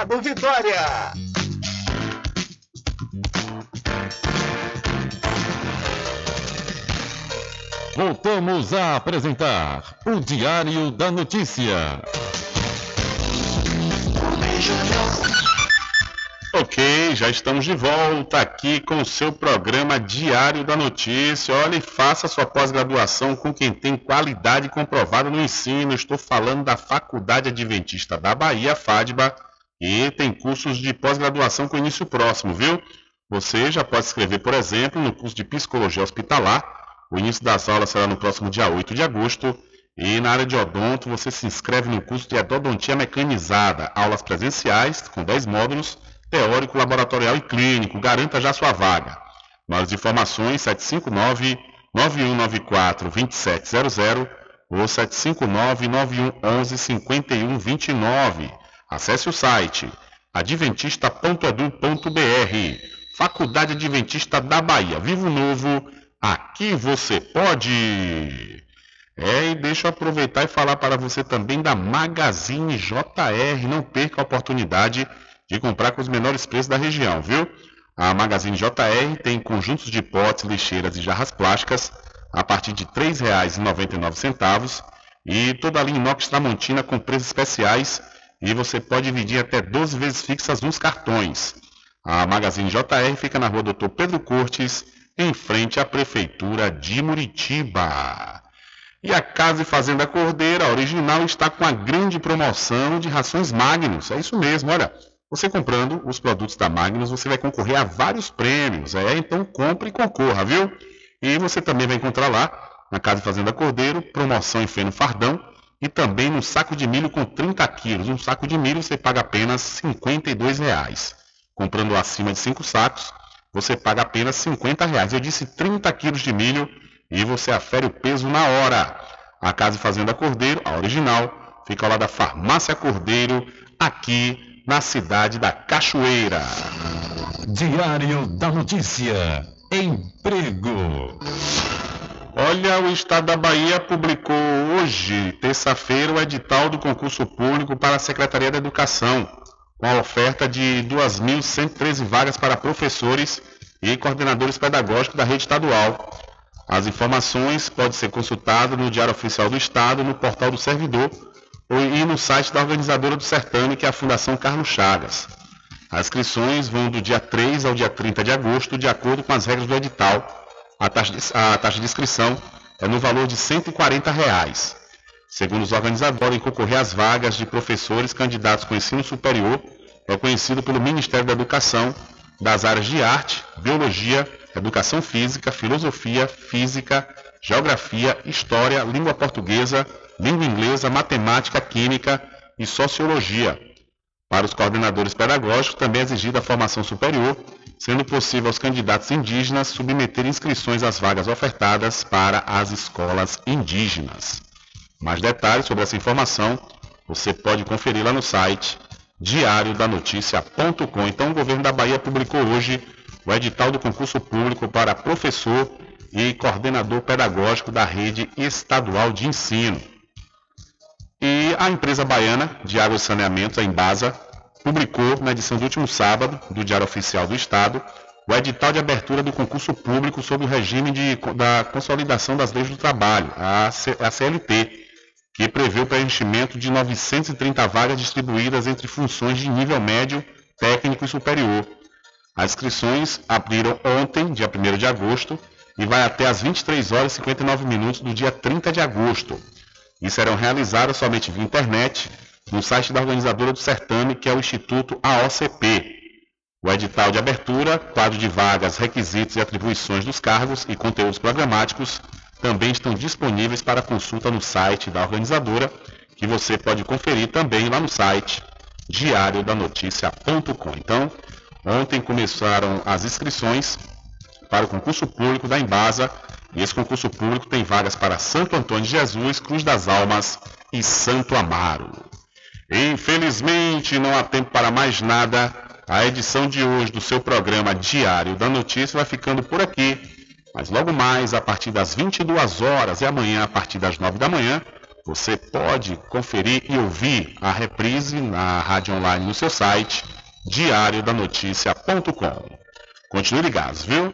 Vitória. Voltamos a apresentar o Diário da Notícia. Ok, já estamos de volta aqui com o seu programa Diário da Notícia. Olha, e faça sua pós-graduação com quem tem qualidade comprovada no ensino. Estou falando da Faculdade Adventista da Bahia, FADBA, e tem cursos de pós-graduação com início próximo, viu? Você já pode escrever, por exemplo, no curso de Psicologia Hospitalar O início das aulas será no próximo dia 8 de agosto. E na área de odonto, você se inscreve no curso de endodontia mecanizada, aulas presenciais com 10 módulos, teórico, laboratorial e clínico. Garanta já sua vaga. Mais informações 759 9194 2700 ou 759 9111 5129. Acesse o site adventista.edu.br. Faculdade Adventista da Bahia. Vivo Novo, aqui você pode. É, e deixa eu aproveitar e falar para você também da Magazine JR. Não perca a oportunidade de comprar com os menores preços da região, viu? A Magazine JR tem conjuntos de potes, lixeiras e jarras plásticas a partir de R$ 3,99 e toda a linha inox Tramontina com preços especiais e você pode dividir até 12 vezes fixas nos cartões. A Magazine JR fica na rua Doutor Pedro Cortes, em frente à Prefeitura de Muritiba. E a Casa e Fazenda Cordeira original está com a grande promoção de rações Magnus. É isso mesmo, olha. Você comprando os produtos da Magnus, você vai concorrer a vários prêmios. É, então compre e concorra, viu? E você também vai encontrar lá, na Casa e Fazenda Cordeiro, promoção em feno fardão e também no saco de milho com 30 quilos. Um saco de milho você paga apenas R$ 52,00. Comprando acima de 5 sacos, você paga apenas R$ 50,00. Eu disse 30 quilos de milho e você afere o peso na hora. A Casa Fazenda Cordeiro, a original, fica lado da Farmácia Cordeiro, aqui na cidade da Cachoeira. Diário da Notícia. Emprego. Olha, o Estado da Bahia publicou hoje, terça-feira, o edital do concurso público para a Secretaria da Educação, com a oferta de 2.113 vagas para professores e coordenadores pedagógicos da rede estadual. As informações podem ser consultadas no Diário Oficial do Estado, no portal do servidor e no site da organizadora do certame, que é a Fundação Carlos Chagas. As inscrições vão do dia 3 ao dia 30 de agosto, de acordo com as regras do edital a taxa de, a taxa de inscrição é no valor de 140 reais. Segundo os organizadores, podem concorrer às vagas de professores candidatos com ensino superior, reconhecido pelo Ministério da Educação, das áreas de arte, biologia, educação física, filosofia, física, geografia, história, língua portuguesa, língua inglesa, matemática, química e sociologia. Para os coordenadores pedagógicos, também é exigida a formação superior sendo possível aos candidatos indígenas submeter inscrições às vagas ofertadas para as escolas indígenas. Mais detalhes sobre essa informação você pode conferir lá no site diariodanoticia.com. Então, o governo da Bahia publicou hoje o edital do concurso público para professor e coordenador pedagógico da rede estadual de ensino. E a empresa baiana de água e saneamento, a Embasa, publicou, na edição do último sábado, do Diário Oficial do Estado, o edital de abertura do concurso público sob o regime de, da Consolidação das Leis do Trabalho, a, C, a CLT, que prevê o preenchimento de 930 vagas distribuídas entre funções de nível médio, técnico e superior. As inscrições abriram ontem, dia 1 de agosto, e vai até às 23 horas e 59 minutos do dia 30 de agosto. E serão realizadas somente via internet, no site da organizadora do certame, que é o Instituto AOCP. O edital de abertura, quadro de vagas, requisitos e atribuições dos cargos e conteúdos programáticos também estão disponíveis para consulta no site da organizadora, que você pode conferir também lá no site diariodanoticia.com. Então, ontem começaram as inscrições para o concurso público da Embasa, e esse concurso público tem vagas para Santo Antônio de Jesus, Cruz das Almas e Santo Amaro. Infelizmente, não há tempo para mais nada. A edição de hoje do seu programa Diário da Notícia vai ficando por aqui. Mas logo mais, a partir das 22 horas e amanhã, a partir das 9 da manhã, você pode conferir e ouvir a reprise na rádio online no seu site diariodanoticia.com. Continue ligados, viu?